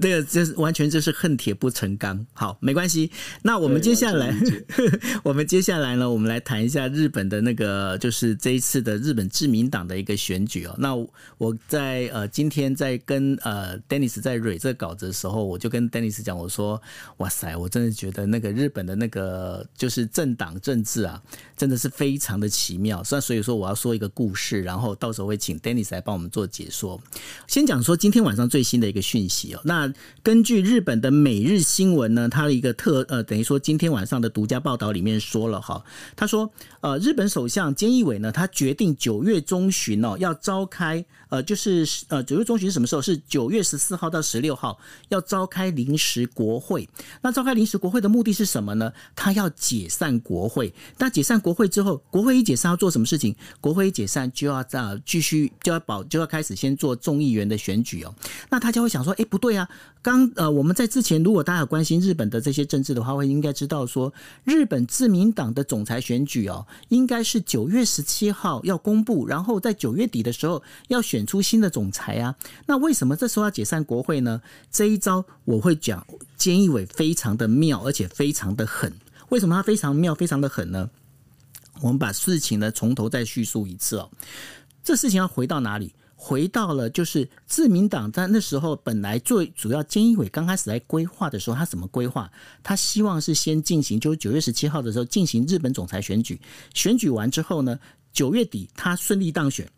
这个这是完全就是恨铁不成钢。好，没关系。那我们接下来，我们接下来呢，我们来谈一下日本的那个，就是这一次的日本自民党的一个选举哦。那我在呃今天在跟呃 Dennis 在蕊这个稿子的时候，我就跟 Dennis 讲，我说：哇塞，我真的觉得那个日本的那个就是政党政治啊，真的是非常的奇妙。所以所以说我要说一个故事，然后到时候会请 Dennis 来帮我们做解说。先讲说今天晚上最新的一个讯息。那根据日本的每日新闻呢，它的一个特呃，等于说今天晚上的独家报道里面说了哈，他说呃，日本首相菅义伟呢，他决定九月中旬哦要召开呃，就是呃九月中旬什么时候？是九月十四号到十六号要召开临时国会。那召开临时国会的目的是什么呢？他要解散国会。那解散国会之后，国会一解散要做什么事情？国会一解散就要再继续就要保就要开始先做众议员的选举哦。那大家会想说，哎。不对啊，刚呃，我们在之前，如果大家有关心日本的这些政治的话，会应该知道说，日本自民党的总裁选举哦，应该是九月十七号要公布，然后在九月底的时候要选出新的总裁啊。那为什么这时候要解散国会呢？这一招我会讲，菅义伟非常的妙，而且非常的狠。为什么他非常妙，非常的狠呢？我们把事情呢从头再叙述一次哦。这事情要回到哪里？回到了就是自民党在那时候本来最主要，菅义伟刚开始来规划的时候，他怎么规划？他希望是先进行，就是九月十七号的时候进行日本总裁选举，选举完之后呢，九月底他顺利当选。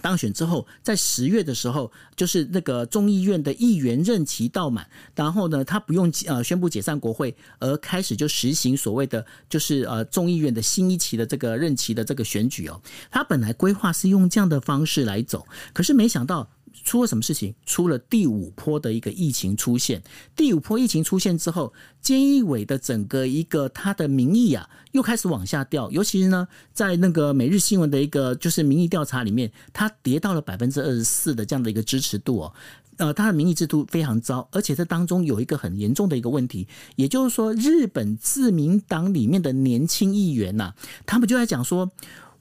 当选之后，在十月的时候，就是那个众议院的议员任期到满，然后呢，他不用呃宣布解散国会，而开始就实行所谓的就是呃众议院的新一期的这个任期的这个选举哦。他本来规划是用这样的方式来走，可是没想到。出了什么事情？出了第五波的一个疫情出现。第五波疫情出现之后，菅义伟的整个一个他的民意啊，又开始往下掉。尤其是呢，在那个每日新闻的一个就是民意调查里面，他跌到了百分之二十四的这样的一个支持度哦。呃，他的民意制度非常糟，而且这当中有一个很严重的一个问题，也就是说，日本自民党里面的年轻议员呐、他们就在讲说。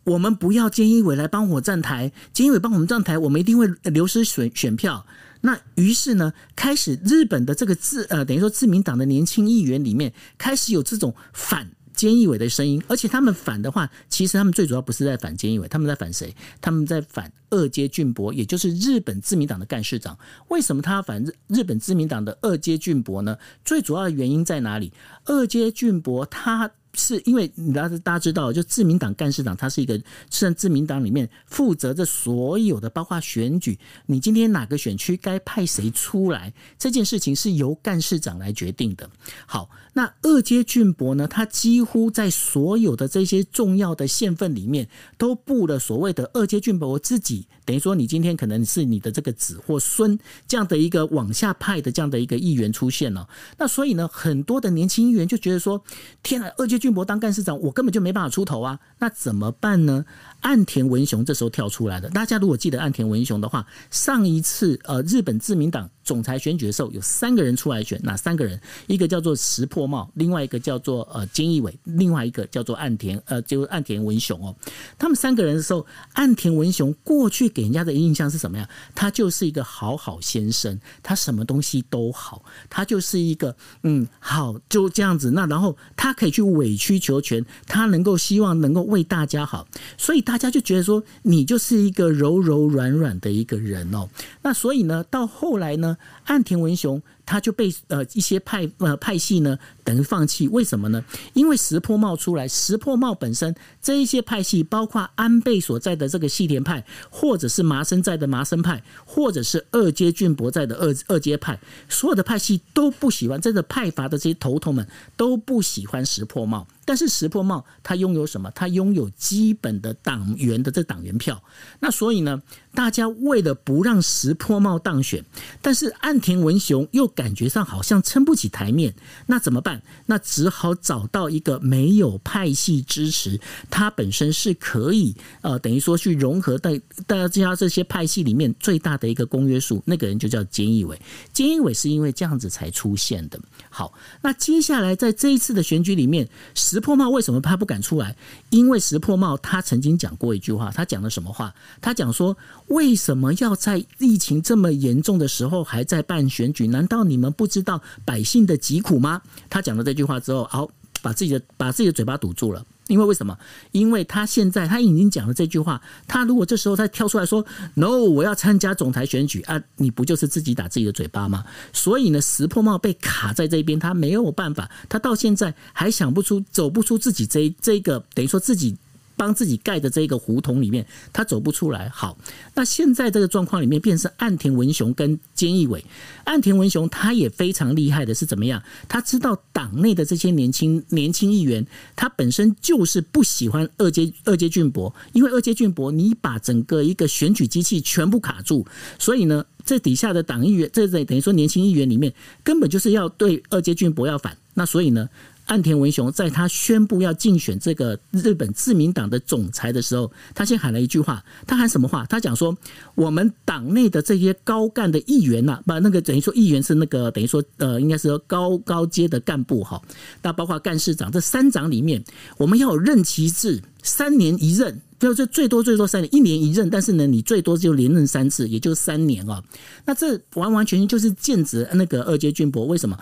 我们不要菅义伟来帮我站台，菅义伟帮我们站台，我们一定会流失选选票。那于是呢，开始日本的这个自呃，等于说自民党的年轻议员里面开始有这种反菅义伟的声音，而且他们反的话，其实他们最主要不是在反菅义伟，他们在反谁？他们在反二阶俊博，也就是日本自民党的干事长。为什么他反日日本自民党的二阶俊博呢？最主要的原因在哪里？二阶俊博他。是因为大家大家知道，就自民党干事长，他是一个是自民党里面负责着所有的，包括选举，你今天哪个选区该派谁出来，这件事情是由干事长来决定的。好，那二阶俊博呢，他几乎在所有的这些重要的县份里面都布了所谓的二阶俊博自己，等于说你今天可能是你的这个子或孙这样的一个往下派的这样的一个议员出现了。那所以呢，很多的年轻议员就觉得说，天啊，二阶俊。博当干事长，我根本就没办法出头啊！那怎么办呢？岸田文雄这时候跳出来了。大家如果记得岸田文雄的话，上一次呃日本自民党总裁选举的时候，有三个人出来选，哪三个人？一个叫做石破茂，另外一个叫做呃菅义伟，另外一个叫做岸田呃就是岸田文雄哦。他们三个人的时候，岸田文雄过去给人家的印象是什么样？他就是一个好好先生，他什么东西都好，他就是一个嗯好就这样子。那然后他可以去委曲求全，他能够希望能够为大家好，所以大家就觉得说你就是一个柔柔软软的一个人哦。那所以呢，到后来呢，岸田文雄。他就被呃一些派呃派系呢等于放弃，为什么呢？因为石破茂出来，石破茂本身这一些派系，包括安倍所在的这个细田派，或者是麻生在的麻生派，或者是二阶俊博在的二二阶派，所有的派系都不喜欢，这个派阀的这些头头们都不喜欢石破茂。但是石破茂他拥有什么？他拥有基本的党员的这党员票。那所以呢，大家为了不让石破茂当选，但是岸田文雄又感觉上好像撑不起台面，那怎么办？那只好找到一个没有派系支持，他本身是可以呃，等于说去融合在大家这些派系里面最大的一个公约数，那个人就叫菅义伟。菅义伟是因为这样子才出现的。好，那接下来在这一次的选举里面，石破茂为什么他不敢出来？因为石破茂他曾经讲过一句话，他讲了什么话？他讲说，为什么要在疫情这么严重的时候还在办选举？难道你们不知道百姓的疾苦吗？他讲了这句话之后，好，把自己的把自己的嘴巴堵住了。因为为什么？因为他现在他已经讲了这句话，他如果这时候他跳出来说 “no”，我要参加总裁选举啊，你不就是自己打自己的嘴巴吗？所以呢，石破茂被卡在这边，他没有办法，他到现在还想不出、走不出自己这这个，等于说自己。帮自己盖的这个胡同里面，他走不出来。好，那现在这个状况里面，变成岸田文雄跟菅义伟。岸田文雄他也非常厉害的是怎么样？他知道党内的这些年轻年轻议员，他本身就是不喜欢二阶二阶俊博，因为二阶俊博你把整个一个选举机器全部卡住，所以呢，这底下的党议员，这等于说年轻议员里面，根本就是要对二阶俊博要反。那所以呢，岸田文雄在他宣布要竞选这个日本自民党的总裁的时候，他先喊了一句话。他喊什么话？他讲说：“我们党内的这些高干的议员呐，把那个等于说议员是那个等于说呃，应该是高高阶的干部哈。那包括干事长这三长里面，我们要有任期制，三年一任。”就是最多最多三年，一年一任，但是呢，你最多就连任三次，也就三年啊。那这完完全全就是剑指那个二阶俊博。为什么？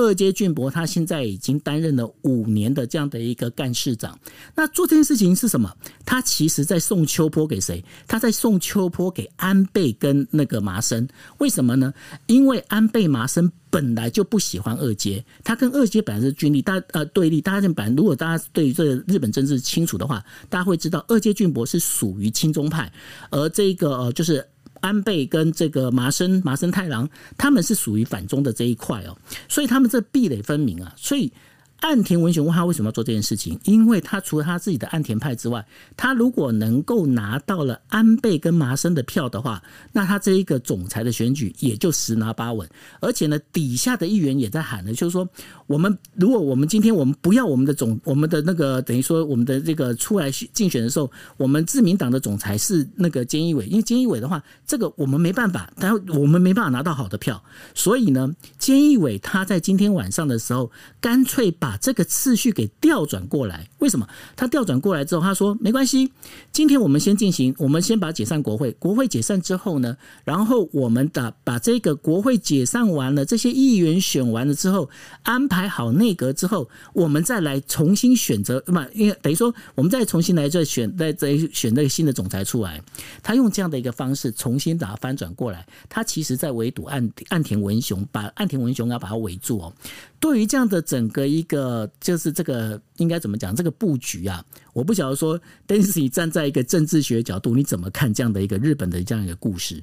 二阶俊博他现在已经担任了五年的这样的一个干事长。那做这件事情是什么？他其实在送秋波给谁？他在送秋波给安倍跟那个麻生。为什么呢？因为安倍麻生。本来就不喜欢二阶，他跟二阶本来是军力，大呃对立。大家本如果大家对于这个日本政治清楚的话，大家会知道二阶俊博是属于亲中派，而这个呃就是安倍跟这个麻生麻生太郎他们是属于反中的这一块哦，所以他们这壁垒分明啊，所以。岸田文雄问他为什么要做这件事情？因为他除了他自己的岸田派之外，他如果能够拿到了安倍跟麻生的票的话，那他这一个总裁的选举也就十拿八稳。而且呢，底下的议员也在喊呢，就是说，我们如果我们今天我们不要我们的总我们的那个等于说我们的这个出来竞选的时候，我们自民党的总裁是那个菅义伟，因为菅义伟的话，这个我们没办法，但我们没办法拿到好的票，所以呢，菅义伟他在今天晚上的时候，干脆把把这个次序给调转过来，为什么？他调转过来之后，他说没关系，今天我们先进行，我们先把解散国会，国会解散之后呢，然后我们的把这个国会解散完了，这些议员选完了之后，安排好内阁之后，我们再来重新选择，不，因为等于说我们再重新来这选，再再选那个新的总裁出来。他用这样的一个方式重新把它翻转过来，他其实在围堵岸岸田文雄，把岸田文雄要把它围住哦。对于这样的整个一个，就是这个应该怎么讲？这个布局啊，我不晓得说，Daisy 站在一个政治学角度，你怎么看这样的一个日本的这样一个故事？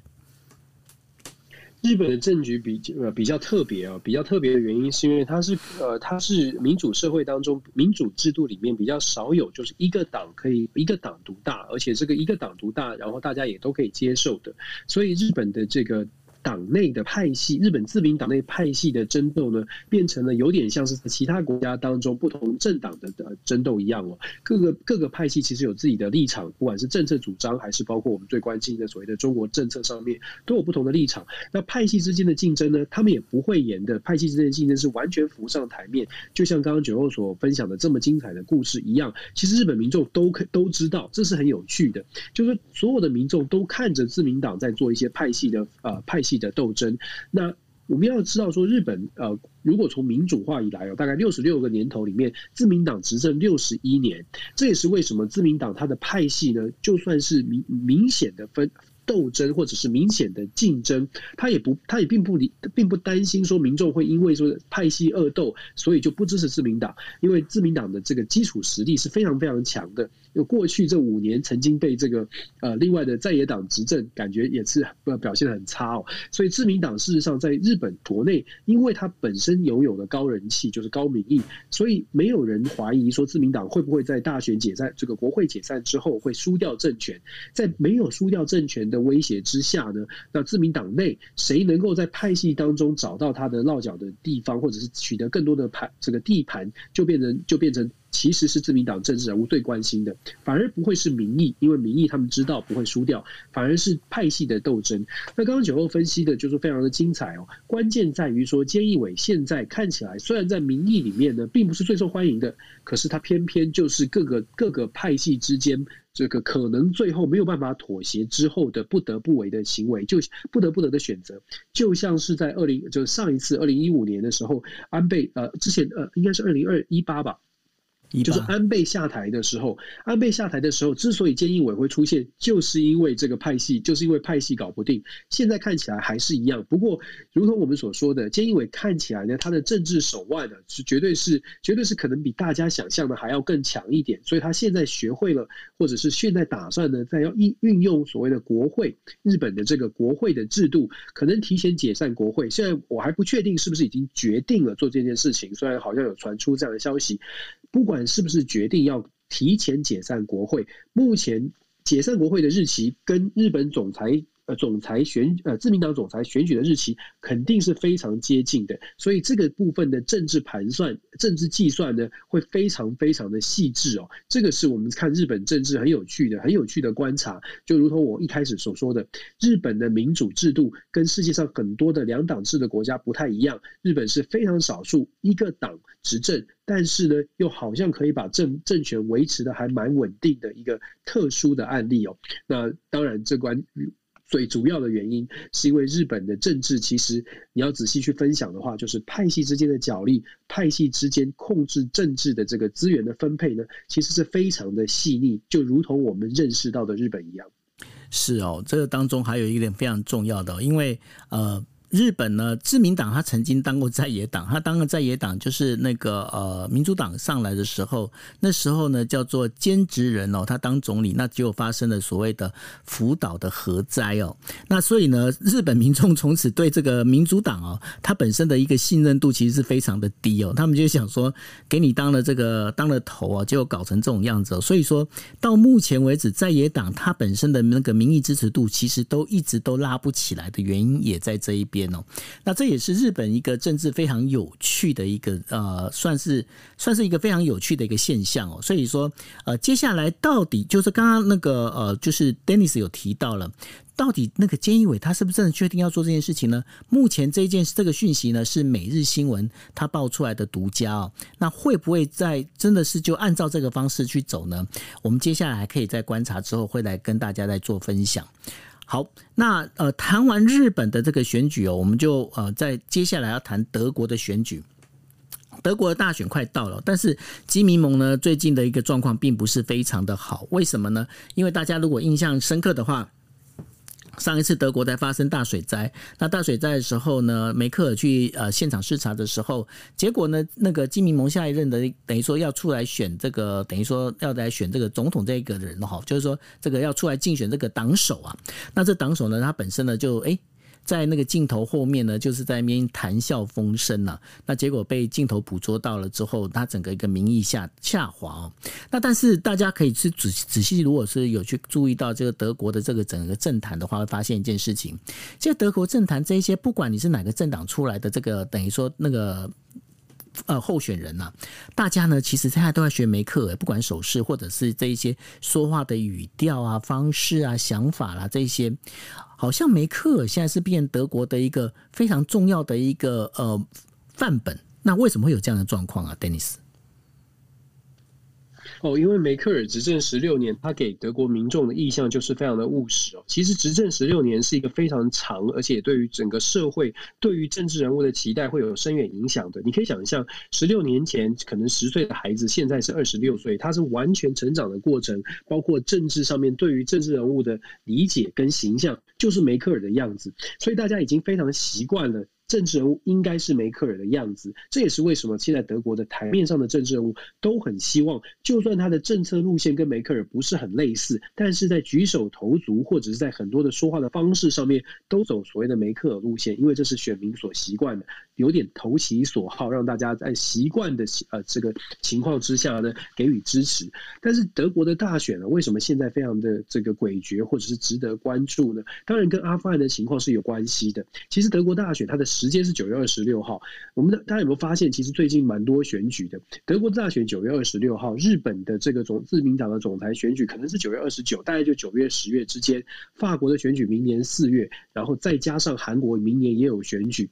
日本的政局比呃比较特别啊，比较特别的原因是因为它是呃它是民主社会当中民主制度里面比较少有，就是一个党可以一个党独大，而且这个一个党独大，然后大家也都可以接受的，所以日本的这个。党内的派系，日本自民党内派系的争斗呢，变成了有点像是其他国家当中不同政党的的争斗一样哦。各个各个派系其实有自己的立场，不管是政策主张，还是包括我们最关心的所谓的中国政策上面，都有不同的立场。那派系之间的竞争呢，他们也不会演的，派系之间的竞争是完全浮上台面。就像刚刚九欧所分享的这么精彩的故事一样，其实日本民众都可都知道，这是很有趣的，就是所有的民众都看着自民党在做一些派系的呃派系的斗争，那我们要知道说，日本呃，如果从民主化以来哦，大概六十六个年头里面，自民党执政六十一年，这也是为什么自民党它的派系呢，就算是明明显的分。斗争或者是明显的竞争，他也不，他也并不理，并不担心说民众会因为说派系恶斗，所以就不支持自民党，因为自民党的这个基础实力是非常非常强的。就过去这五年曾经被这个呃另外的在野党执政，感觉也是表现得很差哦。所以自民党事实上在日本国内，因为它本身拥有的高人气，就是高民意，所以没有人怀疑说自民党会不会在大选解散，这个国会解散之后会输掉政权。在没有输掉政权的威胁之下呢，那自民党内谁能够在派系当中找到他的落脚的地方，或者是取得更多的盘这个地盘，就变成就变成其实是自民党政治人物最关心的，反而不会是民意，因为民意他们知道不会输掉，反而是派系的斗争。那刚刚九欧分析的就是非常的精彩哦，关键在于说菅义伟现在看起来虽然在民意里面呢并不是最受欢迎的，可是他偏偏就是各个各个派系之间。这个可能最后没有办法妥协之后的不得不为的行为，就不得不得的选择，就像是在二零，就上一次二零一五年的时候，安倍呃之前呃应该是二零二一八吧。就是安倍下台的时候，安倍下台的时候，之所以菅义伟会出现，就是因为这个派系，就是因为派系搞不定。现在看起来还是一样，不过，如同我们所说的，菅义伟看起来呢，他的政治手腕呢，是绝对是，绝对是可能比大家想象的还要更强一点。所以他现在学会了，或者是现在打算呢，在要运运用所谓的国会，日本的这个国会的制度，可能提前解散国会。现在我还不确定是不是已经决定了做这件事情，虽然好像有传出这样的消息。不管是不是决定要提前解散国会，目前解散国会的日期跟日本总裁。呃，总裁选呃，自民党总裁选举的日期肯定是非常接近的，所以这个部分的政治盘算、政治计算呢，会非常非常的细致哦。这个是我们看日本政治很有趣的、很有趣的观察。就如同我一开始所说的，日本的民主制度跟世界上很多的两党制的国家不太一样。日本是非常少数一个党执政，但是呢，又好像可以把政政权维持的还蛮稳定的一个特殊的案例哦。那当然，这关。最主要的原因是因为日本的政治，其实你要仔细去分享的话，就是派系之间的角力，派系之间控制政治的这个资源的分配呢，其实是非常的细腻，就如同我们认识到的日本一样。是哦，这个当中还有一点非常重要的，因为呃。日本呢，自民党他曾经当过在野党，他当了在野党就是那个呃民主党上来的时候，那时候呢叫做菅直人哦，他当总理，那就发生了所谓的福岛的核灾哦，那所以呢，日本民众从此对这个民主党哦，他本身的一个信任度其实是非常的低哦，他们就想说给你当了这个当了头啊，结果搞成这种样子哦，所以说到目前为止，在野党他本身的那个民意支持度其实都一直都拉不起来的原因也在这一边。那这也是日本一个政治非常有趣的一个呃，算是算是一个非常有趣的一个现象哦。所以说，呃，接下来到底就是刚刚那个呃，就是 Dennis 有提到了，到底那个菅义伟他是不是真的确定要做这件事情呢？目前这件这个讯息呢是每日新闻他爆出来的独家哦。那会不会在真的是就按照这个方式去走呢？我们接下来还可以在观察之后会来跟大家再做分享。好，那呃，谈完日本的这个选举哦，我们就呃，在接下来要谈德国的选举。德国的大选快到了，但是基民盟呢，最近的一个状况并不是非常的好。为什么呢？因为大家如果印象深刻的话。上一次德国在发生大水灾，那大水灾的时候呢，梅克尔去呃现场视察的时候，结果呢，那个基民盟下一任的等于说要出来选这个，等于说要来选这个总统这个人哈，就是说这个要出来竞选这个党首啊，那这党首呢，他本身呢就诶。在那个镜头后面呢，就是在那边谈笑风生呐、啊。那结果被镜头捕捉到了之后，他整个一个民意下下滑哦。那但是大家可以去仔仔细，如果是有去注意到这个德国的这个整个政坛的话，会发现一件事情：这德国政坛这一些，不管你是哪个政党出来的，这个等于说那个。呃，候选人呐、啊，大家呢，其实现在都在学梅克尔，不管手势或者是这一些说话的语调啊、方式啊、想法啦、啊，这一些，好像梅克尔现在是变德国的一个非常重要的一个呃范本。那为什么会有这样的状况啊，Dennis？哦，因为梅克尔执政十六年，他给德国民众的印象就是非常的务实哦。其实执政十六年是一个非常长，而且对于整个社会、对于政治人物的期待会有深远影响的。你可以想象，十六年前可能十岁的孩子，现在是二十六岁，他是完全成长的过程，包括政治上面对于政治人物的理解跟形象，就是梅克尔的样子。所以大家已经非常习惯了。政治人物应该是梅克尔的样子，这也是为什么现在德国的台面上的政治人物都很希望，就算他的政策路线跟梅克尔不是很类似，但是在举手投足或者是在很多的说话的方式上面，都走所谓的梅克尔路线，因为这是选民所习惯的，有点投其所好，让大家在习惯的呃这个情况之下呢给予支持。但是德国的大选呢，为什么现在非常的这个诡谲或者是值得关注呢？当然跟阿富汗的情况是有关系的。其实德国大选它的。时间是九月二十六号。我们的大家有没有发现，其实最近蛮多选举的。德国大选九月二十六号，日本的这个总自民党的总裁选举可能是九月二十九，大概就九月十月之间。法国的选举明年四月，然后再加上韩国明年也有选举。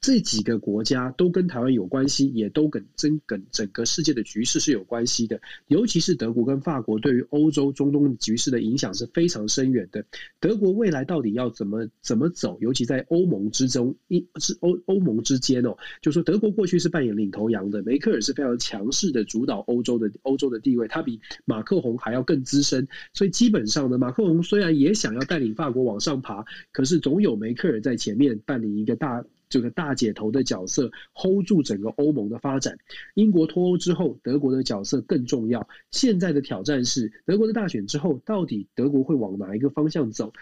这几个国家都跟台湾有关系，也都跟整跟整个世界的局势是有关系的。尤其是德国跟法国对于欧洲、中东局势的影响是非常深远的。德国未来到底要怎么怎么走？尤其在欧盟之中，一是欧欧盟之间哦，就说德国过去是扮演领头羊的，梅克尔是非常强势的主导欧洲的欧洲的地位，他比马克宏还要更资深。所以基本上呢，马克宏虽然也想要带领法国往上爬，可是总有梅克尔在前面扮演一个大。这个大姐头的角色 hold 住整个欧盟的发展。英国脱欧之后，德国的角色更重要。现在的挑战是，德国的大选之后，到底德国会往哪一个方向走？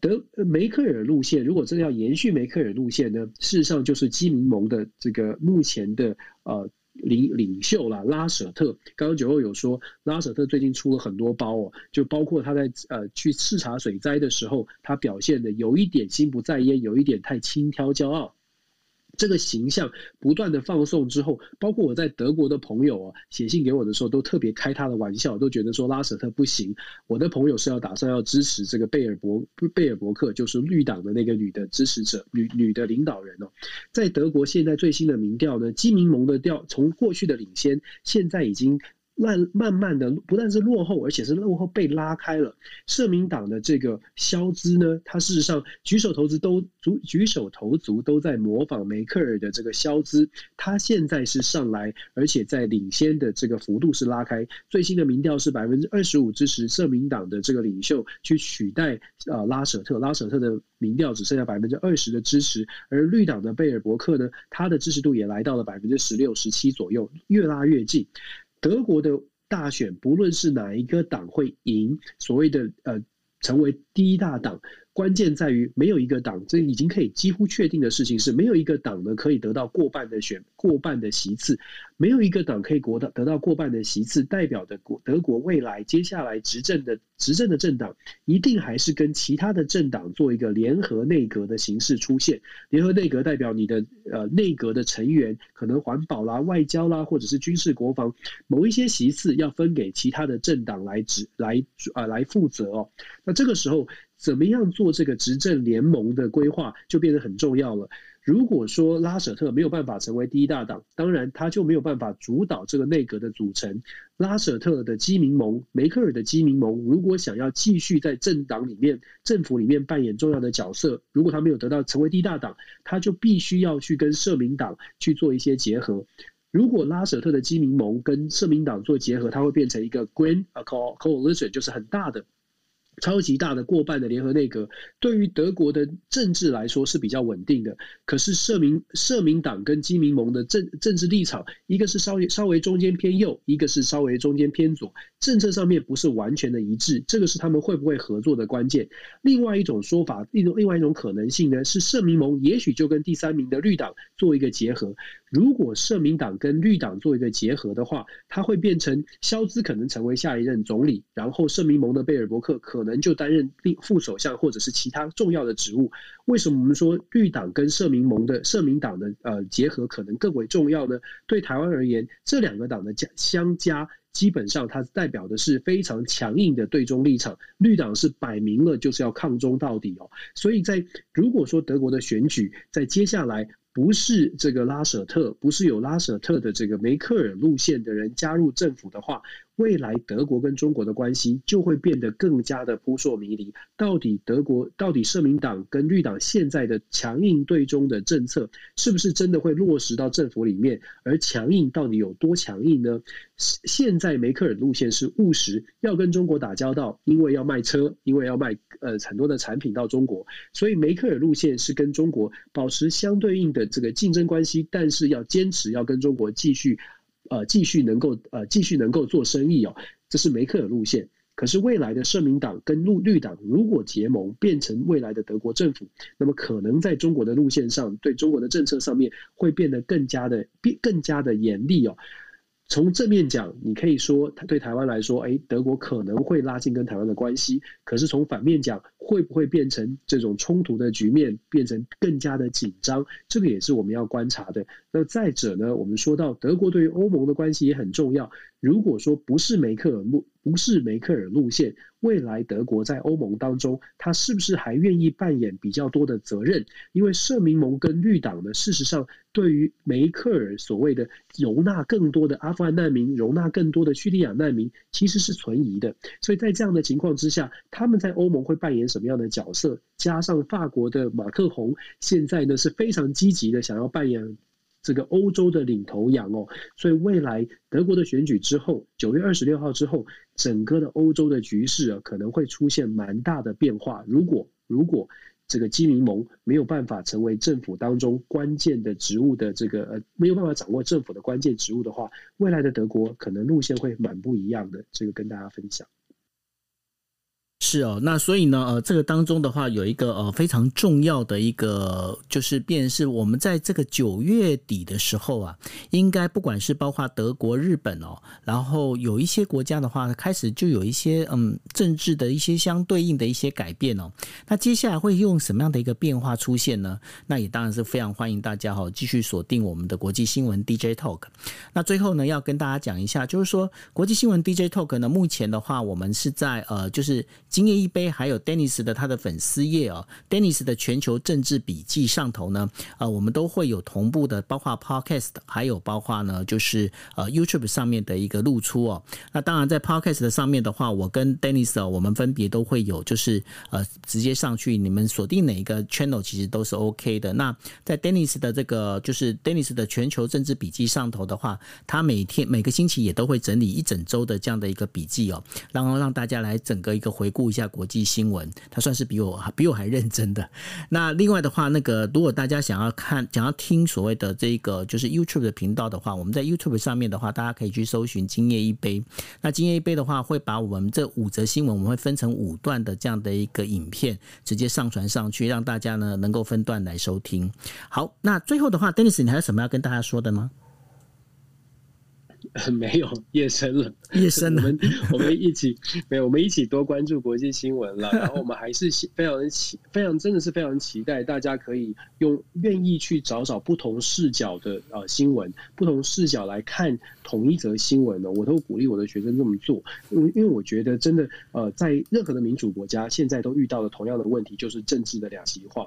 德梅克尔路线，如果真的要延续梅克尔路线呢？事实上，就是基民盟的这个目前的呃领领袖啦，拉舍特。刚刚九欧有说，拉舍特最近出了很多包哦，就包括他在呃去视察水灾的时候，他表现的有一点心不在焉，有一点太轻佻骄傲。这个形象不断的放送之后，包括我在德国的朋友啊，写信给我的时候，都特别开他的玩笑，都觉得说拉舍特不行。我的朋友是要打算要支持这个贝尔伯贝尔伯克，就是绿党的那个女的支持者，女女的领导人哦。在德国现在最新的民调呢，基民盟的调从过去的领先，现在已经。慢慢慢的不但是落后，而且是落后被拉开了。社民党的这个肖兹呢，他事实上举手投足都举举手投足都在模仿梅克尔的这个肖兹，他现在是上来，而且在领先的这个幅度是拉开。最新的民调是百分之二十五支持社民党的这个领袖去取代呃拉舍特，拉舍特的民调只剩下百分之二十的支持，而绿党的贝尔伯克呢，他的支持度也来到了百分之十六、十七左右，越拉越近。德国的大选，不论是哪一个党会赢，所谓的呃成为第一大党。关键在于没有一个党，这已经可以几乎确定的事情是，没有一个党呢可以得到过半的选过半的席次，没有一个党可以国得得到过半的席次，代表的国德国未来接下来执政的执政的政党，一定还是跟其他的政党做一个联合内阁的形式出现。联合内阁代表你的呃内阁的成员可能环保啦、外交啦，或者是军事国防某一些席次要分给其他的政党来执来啊、来负责哦。那这个时候。怎么样做这个执政联盟的规划就变得很重要了。如果说拉舍特没有办法成为第一大党，当然他就没有办法主导这个内阁的组成。拉舍特的基民盟、梅克尔的基民盟，如果想要继续在政党里面、政府里面扮演重要的角色，如果他没有得到成为第一大党，他就必须要去跟社民党去做一些结合。如果拉舍特的基民盟跟社民党做结合，它会变成一个 Grand Coalition，就是很大的。超级大的过半的联合内阁，对于德国的政治来说是比较稳定的。可是社民社民党跟基民盟的政政治立场，一个是稍微稍微中间偏右，一个是稍微中间偏左，政策上面不是完全的一致。这个是他们会不会合作的关键。另外一种说法，另另外一种可能性呢，是社民盟也许就跟第三名的绿党做一个结合。如果社民党跟绿党做一个结合的话，它会变成肖兹可能成为下一任总理，然后社民盟的贝尔伯克可能能就担任副首相或者是其他重要的职务。为什么我们说绿党跟社民盟的社民党的呃结合可能更为重要呢？对台湾而言，这两个党的加相加，基本上它代表的是非常强硬的对中立场。绿党是摆明了就是要抗中到底哦。所以在如果说德国的选举在接下来。不是这个拉舍特，不是有拉舍特的这个梅克尔路线的人加入政府的话，未来德国跟中国的关系就会变得更加的扑朔迷离。到底德国，到底社民党跟绿党现在的强硬对中的政策，是不是真的会落实到政府里面？而强硬到底有多强硬呢？现在梅克尔路线是务实，要跟中国打交道，因为要卖车，因为要卖呃很多的产品到中国，所以梅克尔路线是跟中国保持相对应的。这个竞争关系，但是要坚持要跟中国继续，呃，继续能够呃，继续能够做生意哦，这是梅克尔路线。可是未来的社民党跟绿绿党如果结盟，变成未来的德国政府，那么可能在中国的路线上，对中国的政策上面会变得更加的变更加的严厉哦。从正面讲，你可以说，对台湾来说，哎，德国可能会拉近跟台湾的关系。可是从反面讲，会不会变成这种冲突的局面，变成更加的紧张？这个也是我们要观察的。那再者呢，我们说到德国对于欧盟的关系也很重要。如果说不是梅克尔木，不是梅克尔路线，未来德国在欧盟当中，他是不是还愿意扮演比较多的责任？因为社民盟跟绿党呢，事实上对于梅克尔所谓的容纳更多的阿富汗难民、容纳更多的叙利亚难民，其实是存疑的。所以在这样的情况之下，他们在欧盟会扮演什么样的角色？加上法国的马克宏现在呢是非常积极的想要扮演。这个欧洲的领头羊哦，所以未来德国的选举之后，九月二十六号之后，整个的欧洲的局势啊，可能会出现蛮大的变化。如果如果这个基民盟没有办法成为政府当中关键的职务的这个呃，没有办法掌握政府的关键职务的话，未来的德国可能路线会蛮不一样的。这个跟大家分享。是哦，那所以呢，呃，这个当中的话，有一个呃非常重要的一个，就是便是我们在这个九月底的时候啊，应该不管是包括德国、日本哦，然后有一些国家的话，开始就有一些嗯政治的一些相对应的一些改变哦。那接下来会用什么样的一个变化出现呢？那也当然是非常欢迎大家哈，继续锁定我们的国际新闻 DJ Talk。那最后呢，要跟大家讲一下，就是说国际新闻 DJ Talk 呢，目前的话，我们是在呃，就是。今夜一杯还有 Dennis 的他的粉丝页哦，Dennis 的全球政治笔记上头呢，呃，我们都会有同步的，包括 Podcast，还有包括呢，就是呃 YouTube 上面的一个露出哦。那当然在 Podcast 的上面的话，我跟 Dennis 哦，我们分别都会有，就是呃直接上去，你们锁定哪一个 channel 其实都是 OK 的。那在 Dennis 的这个就是 Dennis 的全球政治笔记上头的话，他每天每个星期也都会整理一整周的这样的一个笔记哦，然后让大家来整个一个回顾一下国际新闻。他算是比我比我还认真的。那另外的话，那个如果大家想要看、想要听所谓的这个就是 YouTube 的频道的话，我们在 YouTube 上面的话，大家可以去搜寻“今夜一杯”。那“今夜一杯”的话，会把我们这五则新闻，我们会分成五段的这样的一个影片，直接上传上去，让大家呢能够分段来收听。好，那最后的话，Dennis，你还有什么要跟大家说的吗？没有，夜深了，夜深了。我们我们一起没有，我们一起多关注国际新闻了。然后我们还是非常的期，非常真的是非常期待，大家可以用愿意去找找不同视角的呃新闻，不同视角来看同一则新闻呢。我都鼓励我的学生这么做，因为因为我觉得真的呃，在任何的民主国家，现在都遇到了同样的问题，就是政治的两极化。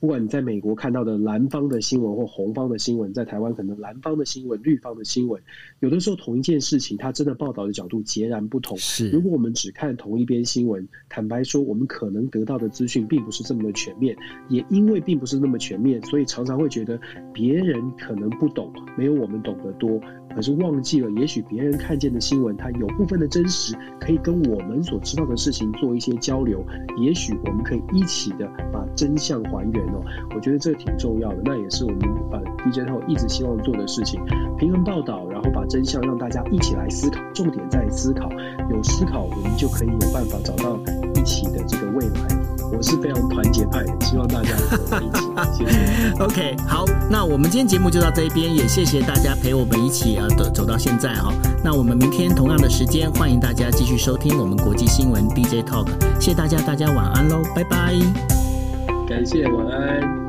不管你在美国看到的蓝方的新闻或红方的新闻，在台湾可能蓝方的新闻、绿方的新闻，有的时候同一件事情，它真的报道的角度截然不同。是，如果我们只看同一边新闻，坦白说，我们可能得到的资讯并不是这么的全面。也因为并不是那么全面，所以常常会觉得别人可能不懂，没有我们懂得多。可是忘记了，也许别人看见的新闻，它有部分的真实，可以跟我们所知道的事情做一些交流。也许我们可以一起的把真相还原哦。我觉得这挺重要的，那也是我们呃 DJ Talk 一直希望做的事情：平衡报道，然后把真相让大家一起来思考。重点在思考，有思考，我们就可以有办法找到一起的这个未来。我是非常团结派的，希望大家一起。谢谢。OK，好，那我们今天节目就到这一边，也谢谢大家陪我们一起啊走走到现在哈。那我们明天同样的时间，欢迎大家继续收听我们国际新闻 DJ Talk。谢谢大家，大家晚安喽，拜拜。感谢，晚安。